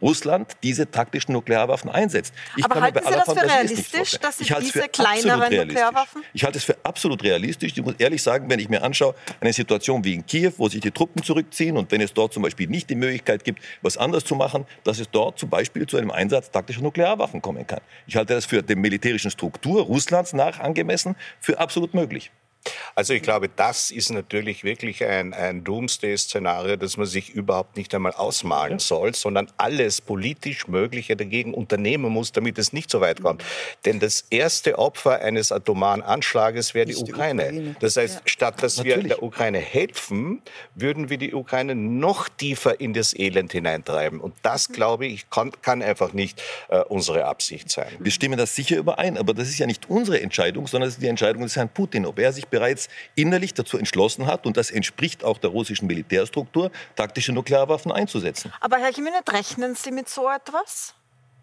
Russland diese taktischen Nuklearwaffen einsetzt. Ich Aber halten Sie das für realistisch, dass Sie diese kleineren Nuklearwaffen? Ich halte es für absolut realistisch. Ich muss ehrlich sagen, wenn ich mir anschaue, eine Situation wie in Kiew, wo sich die Truppen zurückziehen und wenn es dort zum Beispiel nicht die Möglichkeit gibt, was anderes zu machen, dass es dort zum Beispiel zu einem Einsatz taktischer Nuklearwaffen kommen kann. Ich halte das für der militärischen Struktur Russlands nach angemessen für absolut möglich. Also ich glaube, das ist natürlich wirklich ein, ein Doomsday-Szenario, das man sich überhaupt nicht einmal ausmalen ja. soll, sondern alles politisch Mögliche dagegen unternehmen muss, damit es nicht so weit kommt. Denn das erste Opfer eines atomaren Anschlages wäre die, die Ukraine. Ukraine. Das heißt, ja. statt dass natürlich. wir der Ukraine helfen, würden wir die Ukraine noch tiefer in das Elend hineintreiben. Und das, glaube ich, kann, kann einfach nicht äh, unsere Absicht sein. Wir stimmen das sicher überein, aber das ist ja nicht unsere Entscheidung, sondern es ist die Entscheidung des Herrn Putin, ob er sich bereits innerlich dazu entschlossen hat, und das entspricht auch der russischen Militärstruktur, taktische Nuklearwaffen einzusetzen. Aber Herr Jimenez, rechnen Sie mit so etwas?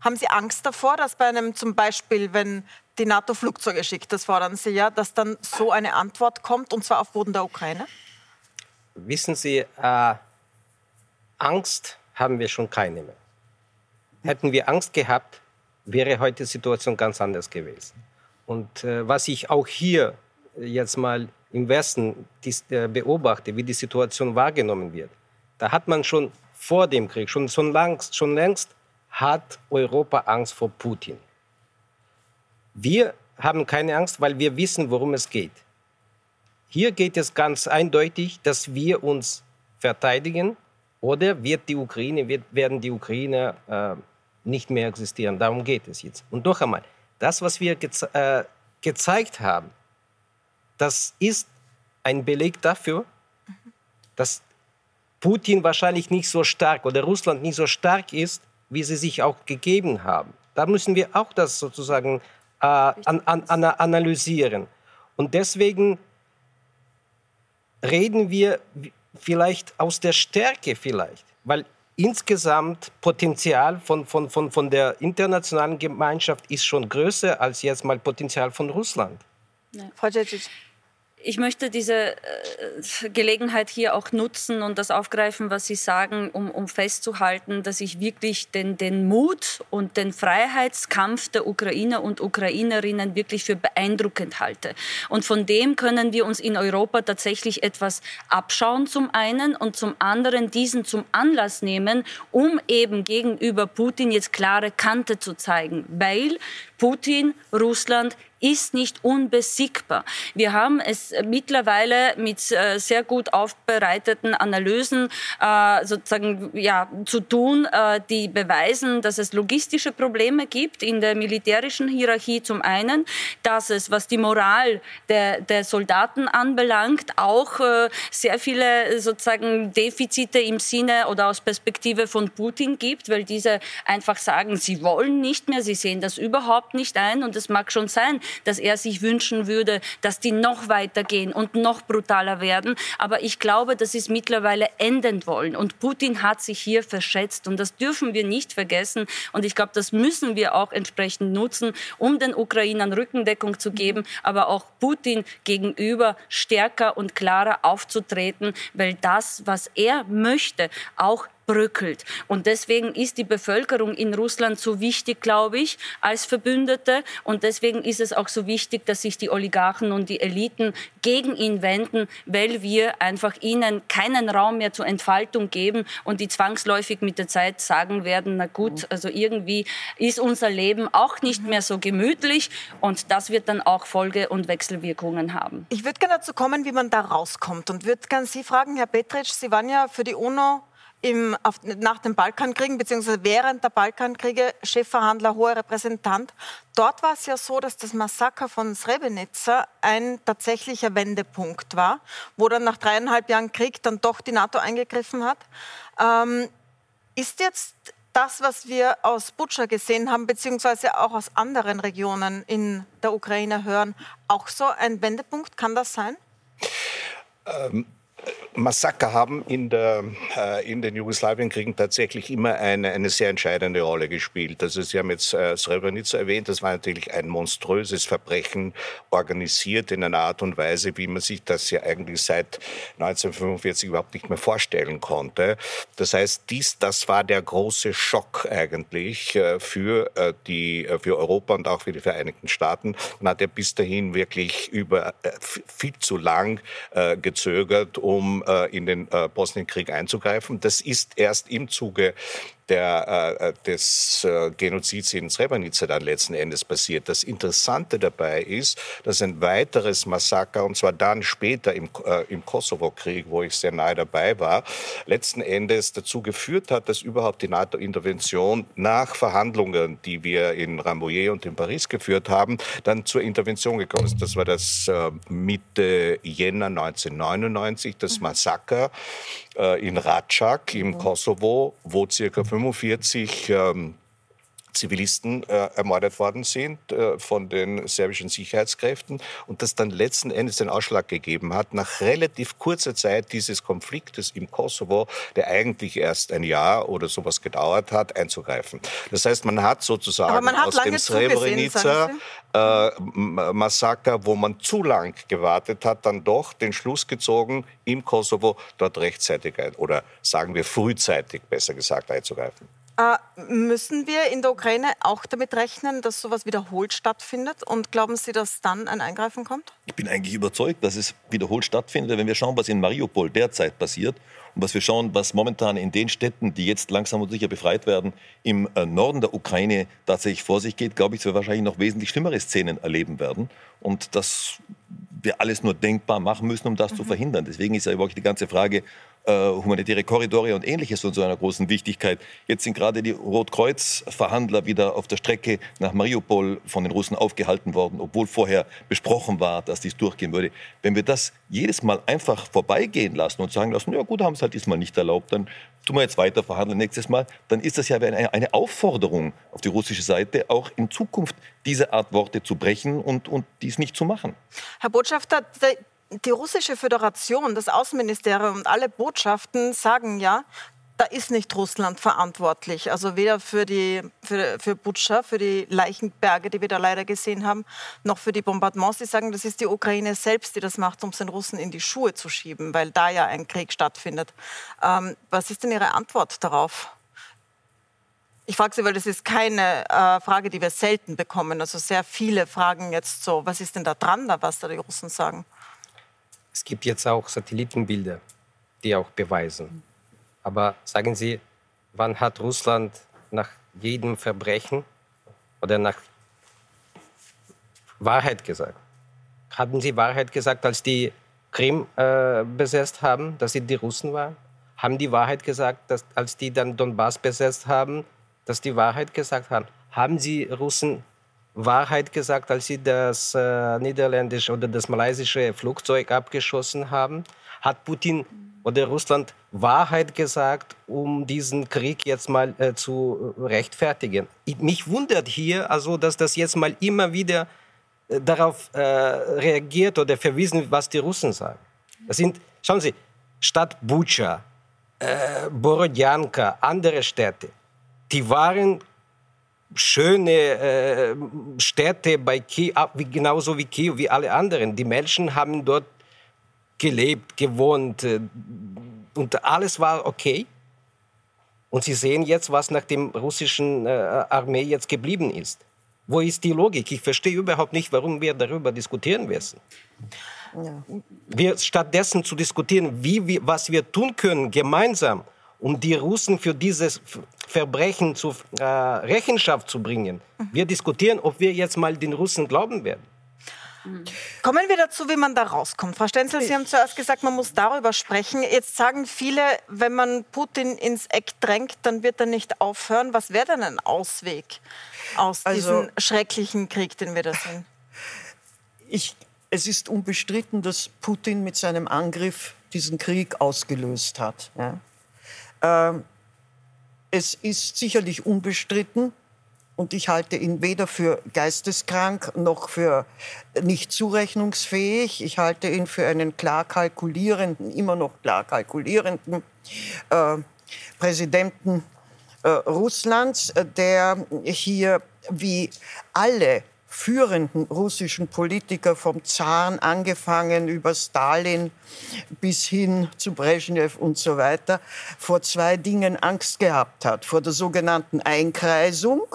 Haben Sie Angst davor, dass bei einem zum Beispiel, wenn die NATO Flugzeuge schickt, das fordern Sie ja, dass dann so eine Antwort kommt, und zwar auf Boden der Ukraine? Wissen Sie, äh, Angst haben wir schon keine mehr. Hätten wir Angst gehabt, wäre heute die Situation ganz anders gewesen. Und äh, was ich auch hier jetzt mal im Westen äh, beobachte, wie die Situation wahrgenommen wird, da hat man schon vor dem Krieg, schon, schon, langst, schon längst, hat Europa Angst vor Putin. Wir haben keine Angst, weil wir wissen, worum es geht. Hier geht es ganz eindeutig, dass wir uns verteidigen oder wird die Ukraine, wird, werden die Ukrainer äh, nicht mehr existieren. Darum geht es jetzt. Und noch einmal, das, was wir geze äh, gezeigt haben, das ist ein Beleg dafür, dass Putin wahrscheinlich nicht so stark oder Russland nicht so stark ist, wie sie sich auch gegeben haben. Da müssen wir auch das sozusagen äh, an, an, analysieren. Und deswegen reden wir vielleicht aus der Stärke vielleicht, weil insgesamt Potenzial von, von, von, von der internationalen Gemeinschaft ist schon größer als jetzt mal Potenzial von Russland. Ja. Frau Djecic ich möchte diese äh, Gelegenheit hier auch nutzen und das aufgreifen, was Sie sagen, um, um festzuhalten, dass ich wirklich den, den Mut und den Freiheitskampf der Ukrainer und Ukrainerinnen wirklich für beeindruckend halte. Und von dem können wir uns in Europa tatsächlich etwas abschauen zum einen und zum anderen diesen zum Anlass nehmen, um eben gegenüber Putin jetzt klare Kante zu zeigen, weil Putin, Russland ist nicht unbesiegbar. Wir haben es mittlerweile mit äh, sehr gut aufbereiteten Analysen äh, sozusagen ja, zu tun, äh, die beweisen, dass es logistische Probleme gibt in der militärischen Hierarchie zum einen, dass es, was die Moral der, der Soldaten anbelangt, auch sehr viele sozusagen Defizite im Sinne oder aus Perspektive von Putin gibt, weil diese einfach sagen, sie wollen nicht mehr, sie sehen das überhaupt nicht ein und es mag schon sein, dass er sich wünschen würde, dass die noch weiter gehen und noch brutaler werden. Aber ich glaube, das ist mittlerweile enden wollen. Und Putin hat sich hier verschätzt. Und das dürfen wir nicht vergessen. Und ich glaube, das müssen wir auch entsprechend nutzen, um den Ukrainern Rückendeckung zu geben, aber auch Putin gegenüber stärker und klarer aufzutreten, weil das, was er möchte, auch bröckelt. Und deswegen ist die Bevölkerung in Russland so wichtig, glaube ich, als Verbündete. Und deswegen ist es auch so wichtig, dass sich die Oligarchen und die Eliten gegen ihn wenden, weil wir einfach ihnen keinen Raum mehr zur Entfaltung geben und die zwangsläufig mit der Zeit sagen werden, na gut, also irgendwie ist unser Leben auch nicht mehr so gemütlich und das wird dann auch Folge- und Wechselwirkungen haben. Ich würde gerne dazu kommen, wie man da rauskommt und würde gerne Sie fragen, Herr Petritsch, Sie waren ja für die UNO im, auf, nach den Balkankriegen bzw. während der Balkankriege Chefverhandler, hoher Repräsentant. Dort war es ja so, dass das Massaker von Srebrenica ein tatsächlicher Wendepunkt war, wo dann nach dreieinhalb Jahren Krieg dann doch die NATO eingegriffen hat. Ähm, ist jetzt das, was wir aus Butscha gesehen haben, beziehungsweise auch aus anderen Regionen in der Ukraine hören, auch so ein Wendepunkt? Kann das sein? Ähm, Massaker haben in, der, äh, in den Jugoslawienkriegen tatsächlich immer eine, eine sehr entscheidende Rolle gespielt. Also Sie haben jetzt äh, Srebrenica erwähnt, das war natürlich ein monströses Verbrechen, organisiert in einer Art und Weise, wie man sich das ja eigentlich seit 1945 überhaupt nicht mehr vorstellen konnte. Das heißt, dies, das war der große Schock eigentlich äh, für, äh, die, äh, für Europa und auch für die Vereinigten Staaten. Man hat ja bis dahin wirklich über äh, viel zu lang gezögert, um äh, in den äh, Bosnienkrieg einzugreifen. Das ist erst im Zuge der, äh, des äh, Genozids in Srebrenica dann letzten Endes passiert. Das Interessante dabei ist, dass ein weiteres Massaker, und zwar dann später im, äh, im Kosovo-Krieg, wo ich sehr nahe dabei war, letzten Endes dazu geführt hat, dass überhaupt die NATO-Intervention nach Verhandlungen, die wir in Rambouillet und in Paris geführt haben, dann zur Intervention gekommen ist. Das war das äh, Mitte Jänner 1999, das Massaker äh, in Ratschak im mhm. Kosovo, wo circa 45 ähm, Zivilisten äh, ermordet worden sind äh, von den serbischen Sicherheitskräften und das dann letzten Endes den Ausschlag gegeben hat, nach relativ kurzer Zeit dieses Konfliktes im Kosovo, der eigentlich erst ein Jahr oder sowas gedauert hat, einzugreifen. Das heißt, man hat sozusagen man hat aus dem Srebrenica äh, Massaker, wo man zu lang gewartet hat, dann doch den Schluss gezogen, im Kosovo dort rechtzeitig ein, oder sagen wir frühzeitig besser gesagt einzugreifen. Äh, müssen wir in der Ukraine auch damit rechnen, dass sowas wiederholt stattfindet? Und glauben Sie, dass dann ein Eingreifen kommt? Ich bin eigentlich überzeugt, dass es wiederholt stattfindet. Wenn wir schauen, was in Mariupol derzeit passiert und was wir schauen, was momentan in den Städten, die jetzt langsam und sicher befreit werden, im äh, Norden der Ukraine tatsächlich vor sich geht, glaube ich, dass wir wahrscheinlich noch wesentlich schlimmere Szenen erleben werden. Und dass wir alles nur denkbar machen müssen, um das mhm. zu verhindern. Deswegen ist ja überhaupt die ganze Frage, äh, humanitäre Korridore und ähnliches von so einer großen Wichtigkeit. Jetzt sind gerade die Rotkreuz-Verhandler wieder auf der Strecke nach Mariupol von den Russen aufgehalten worden, obwohl vorher besprochen war, dass dies durchgehen würde. Wenn wir das jedes Mal einfach vorbeigehen lassen und sagen lassen, ja gut, haben es halt diesmal nicht erlaubt, dann tun wir jetzt weiter verhandeln nächstes Mal, dann ist das ja eine, eine Aufforderung auf die russische Seite, auch in Zukunft diese Art Worte zu brechen und, und dies nicht zu machen. Herr Botschafter, die russische Föderation, das Außenministerium und alle Botschaften sagen ja, da ist nicht Russland verantwortlich. Also weder für, die, für, für Butscha, für die Leichenberge, die wir da leider gesehen haben, noch für die Bombardements. Sie sagen, das ist die Ukraine selbst, die das macht, um es den Russen in die Schuhe zu schieben, weil da ja ein Krieg stattfindet. Ähm, was ist denn Ihre Antwort darauf? Ich frage Sie, weil das ist keine äh, Frage, die wir selten bekommen. Also sehr viele fragen jetzt so, was ist denn da dran, was da die Russen sagen? Es gibt jetzt auch Satellitenbilder, die auch beweisen. Aber sagen Sie, wann hat Russland nach jedem Verbrechen oder nach Wahrheit gesagt? Haben Sie Wahrheit gesagt, als die Krim äh, besetzt haben, dass sie die Russen waren? Haben die Wahrheit gesagt, dass, als die dann Donbass besetzt haben, dass die Wahrheit gesagt haben? Haben Sie Russen Wahrheit gesagt, als sie das äh, niederländische oder das malaysische Flugzeug abgeschossen haben? Hat Putin oder Russland Wahrheit gesagt, um diesen Krieg jetzt mal äh, zu rechtfertigen? Ich, mich wundert hier, also, dass das jetzt mal immer wieder äh, darauf äh, reagiert oder verwiesen, was die Russen sagen. Das sind, schauen Sie, Stadt Bucha, äh, Borodjanka, andere Städte, die waren schöne äh, Städte bei Kiew, genauso wie Kiew, wie alle anderen. Die Menschen haben dort gelebt, gewohnt äh, und alles war okay. Und Sie sehen jetzt, was nach dem russischen äh, Armee jetzt geblieben ist. Wo ist die Logik? Ich verstehe überhaupt nicht, warum wir darüber diskutieren müssen. Ja. Wir stattdessen zu diskutieren, wie wir, was wir tun können gemeinsam, um die Russen für dieses Verbrechen zur äh, Rechenschaft zu bringen. Mhm. Wir diskutieren, ob wir jetzt mal den Russen glauben werden. Kommen wir dazu, wie man da rauskommt. Frau Stenzel, Sie haben zuerst gesagt, man muss darüber sprechen. Jetzt sagen viele, wenn man Putin ins Eck drängt, dann wird er nicht aufhören. Was wäre denn ein Ausweg aus also, diesem schrecklichen Krieg, den wir da sehen? Ich, es ist unbestritten, dass Putin mit seinem Angriff diesen Krieg ausgelöst hat. Ja? Ähm, es ist sicherlich unbestritten, und ich halte ihn weder für geisteskrank noch für nicht zurechnungsfähig. Ich halte ihn für einen klar kalkulierenden, immer noch klar kalkulierenden äh, Präsidenten äh, Russlands, der hier wie alle führenden russischen Politiker vom Zaren angefangen über Stalin bis hin zu Brezhnev und so weiter vor zwei Dingen Angst gehabt hat. Vor der sogenannten Einkreisung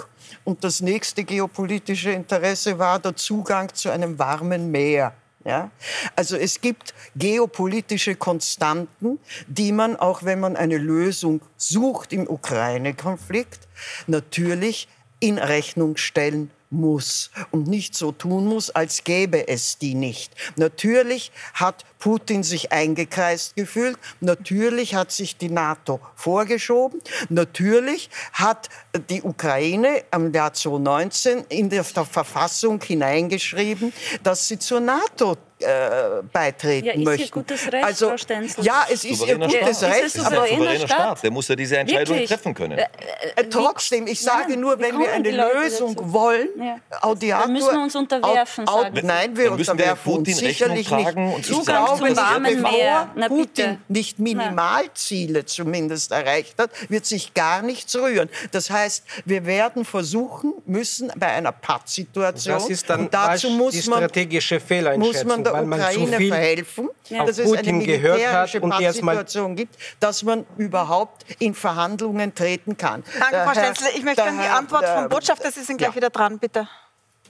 und das nächste geopolitische Interesse war der Zugang zu einem warmen Meer. Ja? Also es gibt geopolitische Konstanten, die man, auch wenn man eine Lösung sucht im Ukraine-Konflikt, natürlich in Rechnung stellen muss und nicht so tun muss, als gäbe es die nicht. Natürlich hat Putin sich eingekreist gefühlt, natürlich hat sich die NATO vorgeschoben, natürlich hat die Ukraine im Jahr 2019 in der Verfassung hineingeschrieben, dass sie zur NATO äh, beitreten ja, ist möchten. Ihr gutes Recht, also, Frau Stenzel? Ja, es ist ihr gutes Recht. Ist aber souveräner Staat. Staat. Der muss ja diese Entscheidung Wirklich? treffen können. Äh, äh, trotzdem, ich sage nein, nur, wenn wir eine Lösung dazu? wollen, ja. Audiator, wir müssen uns unterwerfen, Aud, Aud, Nein, wir unterwerfen uns sicherlich nicht. Und Zugang zum warmen Meer. Na, Putin nicht Minimalziele zumindest erreicht hat, wird sich gar nichts rühren. Das heißt, wir werden versuchen müssen, bei einer Pattsituation, das ist dann dazu muss die strategische weil man zu Ukraine viel verhelfen, auf dass es eine militärische Pattsituation gibt, dass man überhaupt in Verhandlungen treten kann. Danke, Der Frau Herr- Stenzel. Ich möchte der gerne die Antwort der- vom Botschafter. Sie sind gleich Ja. wieder dran, bitte.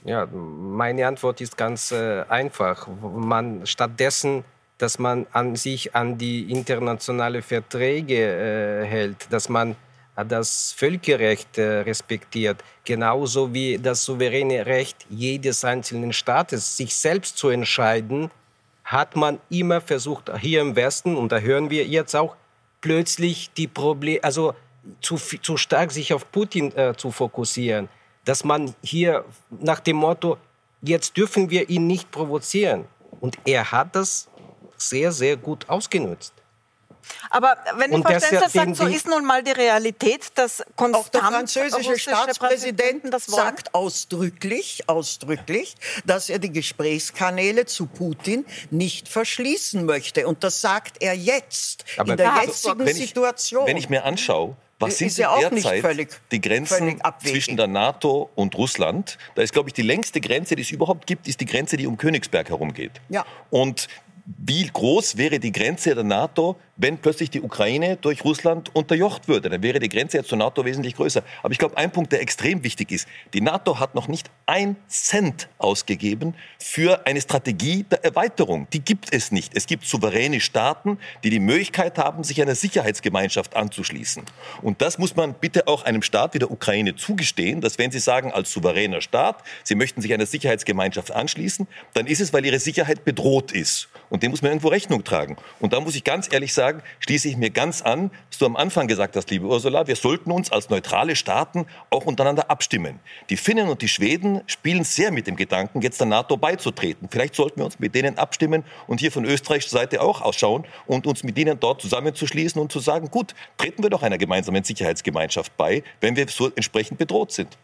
Ja, meine Antwort ist ganz äh, einfach. Man stattdessen, dass man an sich an die internationale Verträge äh, hält, dass man das Völkerrecht äh, respektiert, genauso wie das souveräne Recht jedes einzelnen Staates, sich selbst zu entscheiden, hat man immer versucht, hier im Westen, und da hören wir jetzt auch, plötzlich die Probleme, also zu, zu stark sich auf Putin äh, zu fokussieren, dass man hier nach dem Motto, jetzt dürfen wir ihn nicht provozieren. Und er hat das sehr, sehr gut ausgenutzt. Aber wenn die Und Frau den- sagt, so ist nun mal die Realität, dass konstant Auch der französische Staatspräsident das wollen. sagt ausdrücklich, ausdrücklich, dass er die Gesprächskanäle zu Putin nicht verschließen möchte. Und das sagt er jetzt, Aber in der Ja, jetzigen wenn ich, Situation. wenn ich mir anschaue, was Ist sind ja auch denn nicht derzeit völlig- die Grenzen zwischen der NATO und Russland? Da ist, glaube ich, die längste Grenze, die es überhaupt gibt, ist die Grenze, die um Königsberg herumgeht. Ja. Und wie groß wäre die Grenze der NATO, wenn plötzlich die Ukraine durch Russland unterjocht würde? Dann wäre die Grenze jetzt zur NATO wesentlich größer. Aber ich glaube, ein Punkt, der extrem wichtig ist, die NATO hat noch nicht ein Cent ausgegeben für eine Strategie der Erweiterung. Die gibt es nicht. Es gibt souveräne Staaten, die die Möglichkeit haben, sich einer Sicherheitsgemeinschaft anzuschließen. Und das muss man bitte auch einem Staat wie der Ukraine zugestehen, dass wenn Sie sagen, als souveräner Staat, Sie möchten sich einer Sicherheitsgemeinschaft anschließen, dann ist es, weil Ihre Sicherheit bedroht ist. Und dem muss man irgendwo Rechnung tragen. Und da muss ich ganz ehrlich sagen, schließe ich mir ganz an, was du am Anfang gesagt hast, liebe Ursula, wir sollten uns als neutrale Staaten auch untereinander abstimmen. Die Finnen und die Schweden spielen sehr mit dem Gedanken, jetzt der NATO beizutreten. Vielleicht sollten wir uns mit denen abstimmen und hier von österreichischer Seite auch ausschauen und uns mit ihnen dort zusammenzuschließen und zu sagen, gut, treten wir doch einer gemeinsamen Sicherheitsgemeinschaft bei, wenn wir so entsprechend bedroht sind.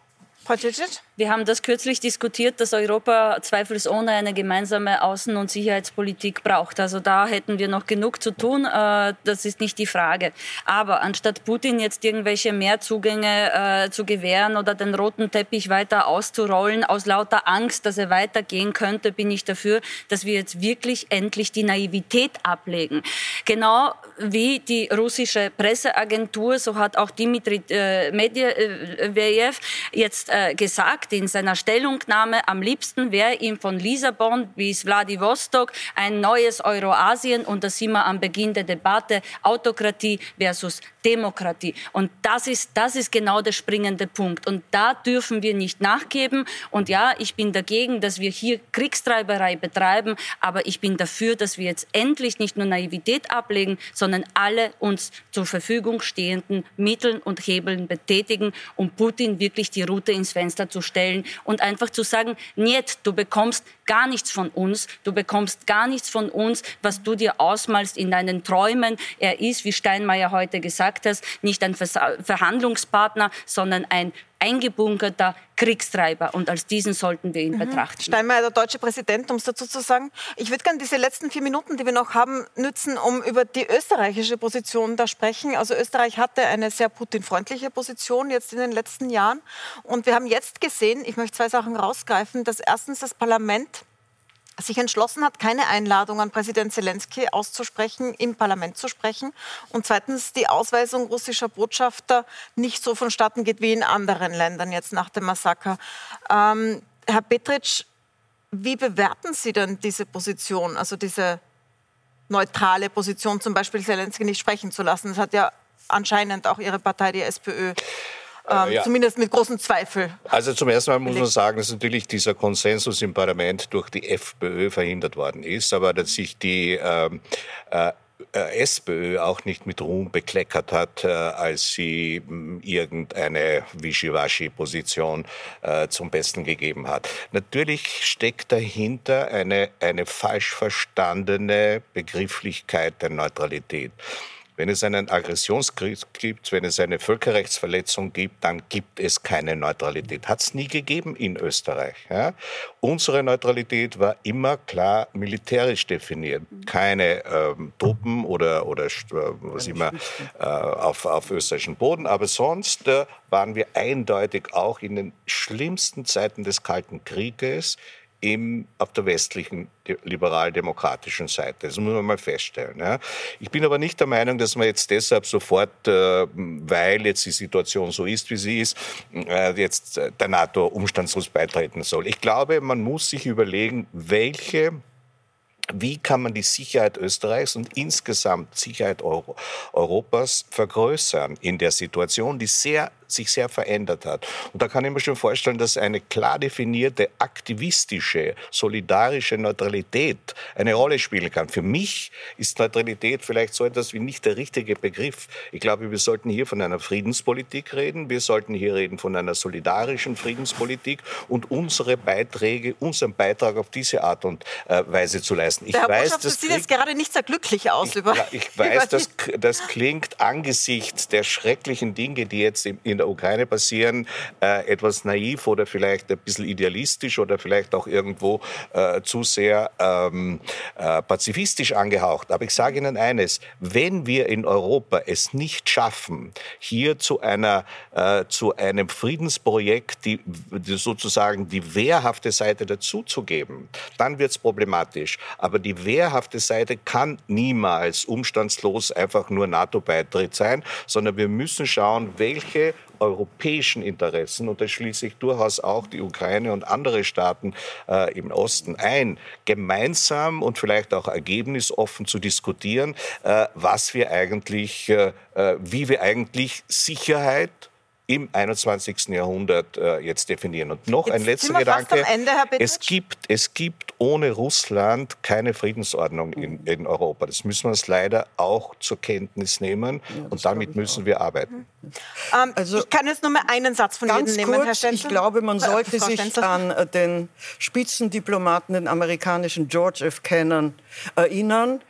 Wir haben das kürzlich diskutiert, dass Europa zweifelsohne eine gemeinsame Außen- und Sicherheitspolitik braucht. Also da hätten wir noch genug zu tun. Äh, Das ist nicht die Frage. Aber anstatt Putin jetzt irgendwelche Mehrzugänge äh, zu gewähren oder den roten Teppich weiter auszurollen, aus lauter Angst, dass er weitergehen könnte, bin ich dafür, dass wir jetzt wirklich endlich die Naivität ablegen. Genau wie die russische Presseagentur, so hat auch Dimitri äh, Medvedev jetzt äh, gesagt in seiner Stellungnahme, am liebsten wäre ihm von Lissabon bis Vladivostok ein neues Euroasien und da sind wir am Beginn der Debatte Autokratie versus Demokratie. Und das ist, das ist genau der springende Punkt. Und da dürfen wir nicht nachgeben. Und ja, ich bin dagegen, dass wir hier Kriegstreiberei betreiben, aber ich bin dafür, dass wir jetzt endlich nicht nur Naivität ablegen, sondern alle uns zur Verfügung stehenden Mitteln und Hebeln betätigen, um Putin wirklich die Route ins Fenster zu stellen und einfach zu sagen, niet, du bekommst gar nichts von uns, du bekommst gar nichts von uns, was du dir ausmalst in deinen Träumen. Er ist, wie Steinmeier heute gesagt hat, nicht ein Verhandlungspartner, sondern ein eingebunkerter Kriegstreiber. Und als diesen sollten wir ihn betrachten. Steinmeier, der deutsche Präsident, um es dazu zu sagen. Ich würde gerne diese letzten vier Minuten, die wir noch haben, nützen, um über die österreichische Position da sprechen. Also Österreich hatte eine sehr Putin-freundliche Position jetzt in den letzten Jahren. Und wir haben jetzt gesehen, ich möchte zwei Sachen rausgreifen, dass erstens das Parlament sich entschlossen hat, keine Einladung an Präsident Zelensky auszusprechen, im Parlament zu sprechen. Und zweitens die Ausweisung russischer Botschafter nicht so vonstatten geht wie in anderen Ländern jetzt nach dem Massaker. Ähm, Herr Petritsch, wie bewerten Sie denn diese Position, also diese neutrale Position, zum Beispiel Zelensky nicht sprechen zu lassen? Das hat ja anscheinend auch Ihre Partei, die SPÖ, ähm, ja. zumindest mit großem Zweifel Also zum ersten Mal muss man sagen, dass natürlich dieser Konsensus im Parlament durch die FPÖ verhindert worden ist, aber dass sich die ähm, äh, äh, SPÖ auch nicht mit Ruhm bekleckert hat, äh, als sie mh, irgendeine Wischiwaschi-Position äh, zum Besten gegeben hat. Natürlich steckt dahinter eine, eine falsch verstandene Begrifflichkeit der Neutralität. Wenn es einen Aggressionskrieg gibt, wenn es eine Völkerrechtsverletzung gibt, dann gibt es keine Neutralität. Hat es nie gegeben in Österreich. Ja? Unsere Neutralität war immer klar militärisch definiert. Keine ähm, Truppen oder, oder äh, was immer äh, auf, auf österreichischem Boden. Aber sonst äh, waren wir eindeutig auch in den schlimmsten Zeiten des Kalten Krieges im, auf der westlichen liberal-demokratischen Seite. Das muss man mal feststellen. Ja. Ich bin aber nicht der Meinung, dass man jetzt deshalb sofort, äh, weil jetzt die Situation so ist, wie sie ist, äh, jetzt der NATO umstandslos beitreten soll. Ich glaube, man muss sich überlegen, welche wie kann man die Sicherheit Österreichs und insgesamt Sicherheit Euro Europas vergrößern in der Situation, die sehr sich sehr verändert hat. Und da kann ich mir schon vorstellen, dass eine klar definierte aktivistische, solidarische Neutralität eine Rolle spielen kann. Für mich ist Neutralität vielleicht so etwas wie nicht der richtige Begriff. Ich glaube, wir sollten hier von einer Friedenspolitik reden. Wir sollten hier reden von einer solidarischen Friedenspolitik und unsere Beiträge, unseren Beitrag auf diese Art und äh, Weise zu leisten. Ich der weiß, das sieht jetzt gerade nicht sehr glücklich aus. Ich, über, ich weiß, das, das klingt angesichts der schrecklichen Dinge, die jetzt in, in der Ukraine passieren, äh, etwas naiv oder vielleicht ein bisschen idealistisch oder vielleicht auch irgendwo äh, zu sehr ähm, äh, pazifistisch angehaucht. Aber ich sage Ihnen eines, wenn wir in Europa es nicht schaffen, hier zu, einer, äh, zu einem Friedensprojekt die, die sozusagen die wehrhafte Seite dazuzugeben, dann wird es problematisch. Aber die wehrhafte Seite kann niemals umstandslos einfach nur NATO-Beitritt sein, sondern wir müssen schauen, welche europäischen Interessen, und da schließe ich durchaus auch die Ukraine und andere Staaten äh, im Osten ein, gemeinsam und vielleicht auch ergebnisoffen zu diskutieren, äh, was wir eigentlich, äh, äh wie wir eigentlich Sicherheit im 21. Jahrhundert äh, jetzt definieren. Und noch jetzt ein letzter Gedanke. Ende, es, gibt, es gibt ohne Russland keine Friedensordnung in, in Europa. Das müssen wir uns leider auch zur Kenntnis nehmen. Ja, und damit müssen wir arbeiten. Mhm. Ähm, also, ich kann jetzt nur mal einen Satz von ganz Ihnen nehmen, kurz, Herr Ich glaube, man sollte sich an äh, den Spitzendiplomaten, den amerikanischen George F. Kennan, erinnern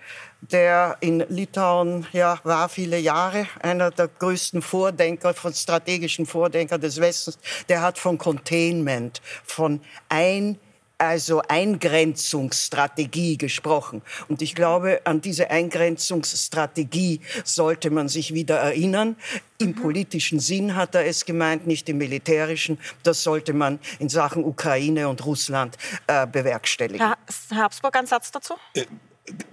der in Litauen ja, war viele Jahre, einer der größten Vordenker, von strategischen Vordenker des Westens, der hat von Containment, von ein also Eingrenzungsstrategie gesprochen. Und ich glaube, an diese Eingrenzungsstrategie sollte man sich wieder erinnern. Im mhm. politischen Sinn hat er es gemeint, nicht im militärischen. Das sollte man in Sachen Ukraine und Russland äh, bewerkstelligen. Herr Habsburg, ein Satz dazu?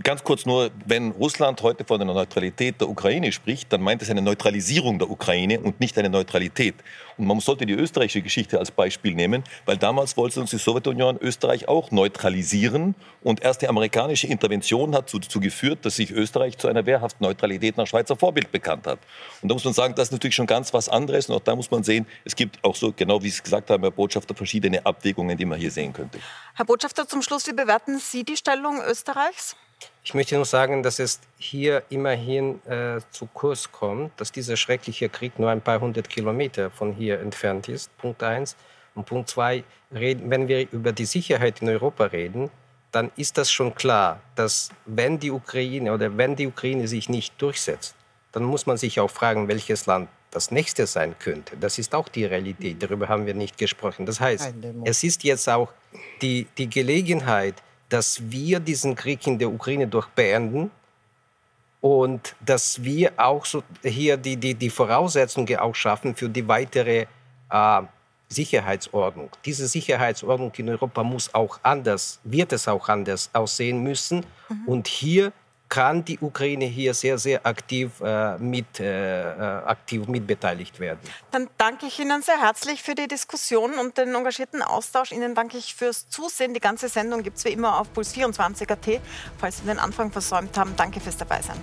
Ganz kurz nur, wenn Russland heute von einer Neutralität der Ukraine spricht, dann meint es eine Neutralisierung der Ukraine und nicht eine Neutralität. Und man sollte die österreichische Geschichte als Beispiel nehmen, weil damals wollte uns die Sowjetunion Österreich auch neutralisieren und erst die amerikanische Intervention hat dazu geführt, dass sich Österreich zu einer wehrhaften Neutralität nach Schweizer Vorbild bekannt hat. Und da muss man sagen, das ist natürlich schon ganz was anderes und auch da muss man sehen, es gibt auch so, genau wie Sie es gesagt haben, Herr Botschafter, verschiedene Abwägungen, die man hier sehen könnte. Herr Botschafter, zum Schluss, wie bewerten Sie die Stellung Österreichs? Ich möchte nur sagen, dass es hier immerhin äh, zu Kurs kommt, dass dieser schreckliche Krieg nur ein paar hundert Kilometer von hier entfernt ist. Punkt eins. Und Punkt zwei, wenn wir über die Sicherheit in Europa reden, dann ist das schon klar, dass wenn die Ukraine oder wenn die Ukraine sich nicht durchsetzt, dann muss man sich auch fragen, welches Land das nächste sein könnte. Das ist auch die Realität. Darüber haben wir nicht gesprochen. Das heißt, es ist jetzt auch die, die Gelegenheit, dass wir diesen Krieg in der Ukraine durch beenden und dass wir auch so hier die, die, die Voraussetzungen auch schaffen für die weitere äh, Sicherheitsordnung. Diese Sicherheitsordnung in Europa muss auch anders, wird es auch anders aussehen müssen. Mhm. Und hier kann die Ukraine hier sehr, sehr aktiv, äh, mit, äh, äh, aktiv mitbeteiligt werden. Dann danke ich Ihnen sehr herzlich für die Diskussion und den engagierten Austausch. Ihnen danke ich fürs Zusehen. Die ganze Sendung gibt es wie immer auf Puls24.at. Falls Sie den Anfang versäumt haben, danke fürs Dabeisein.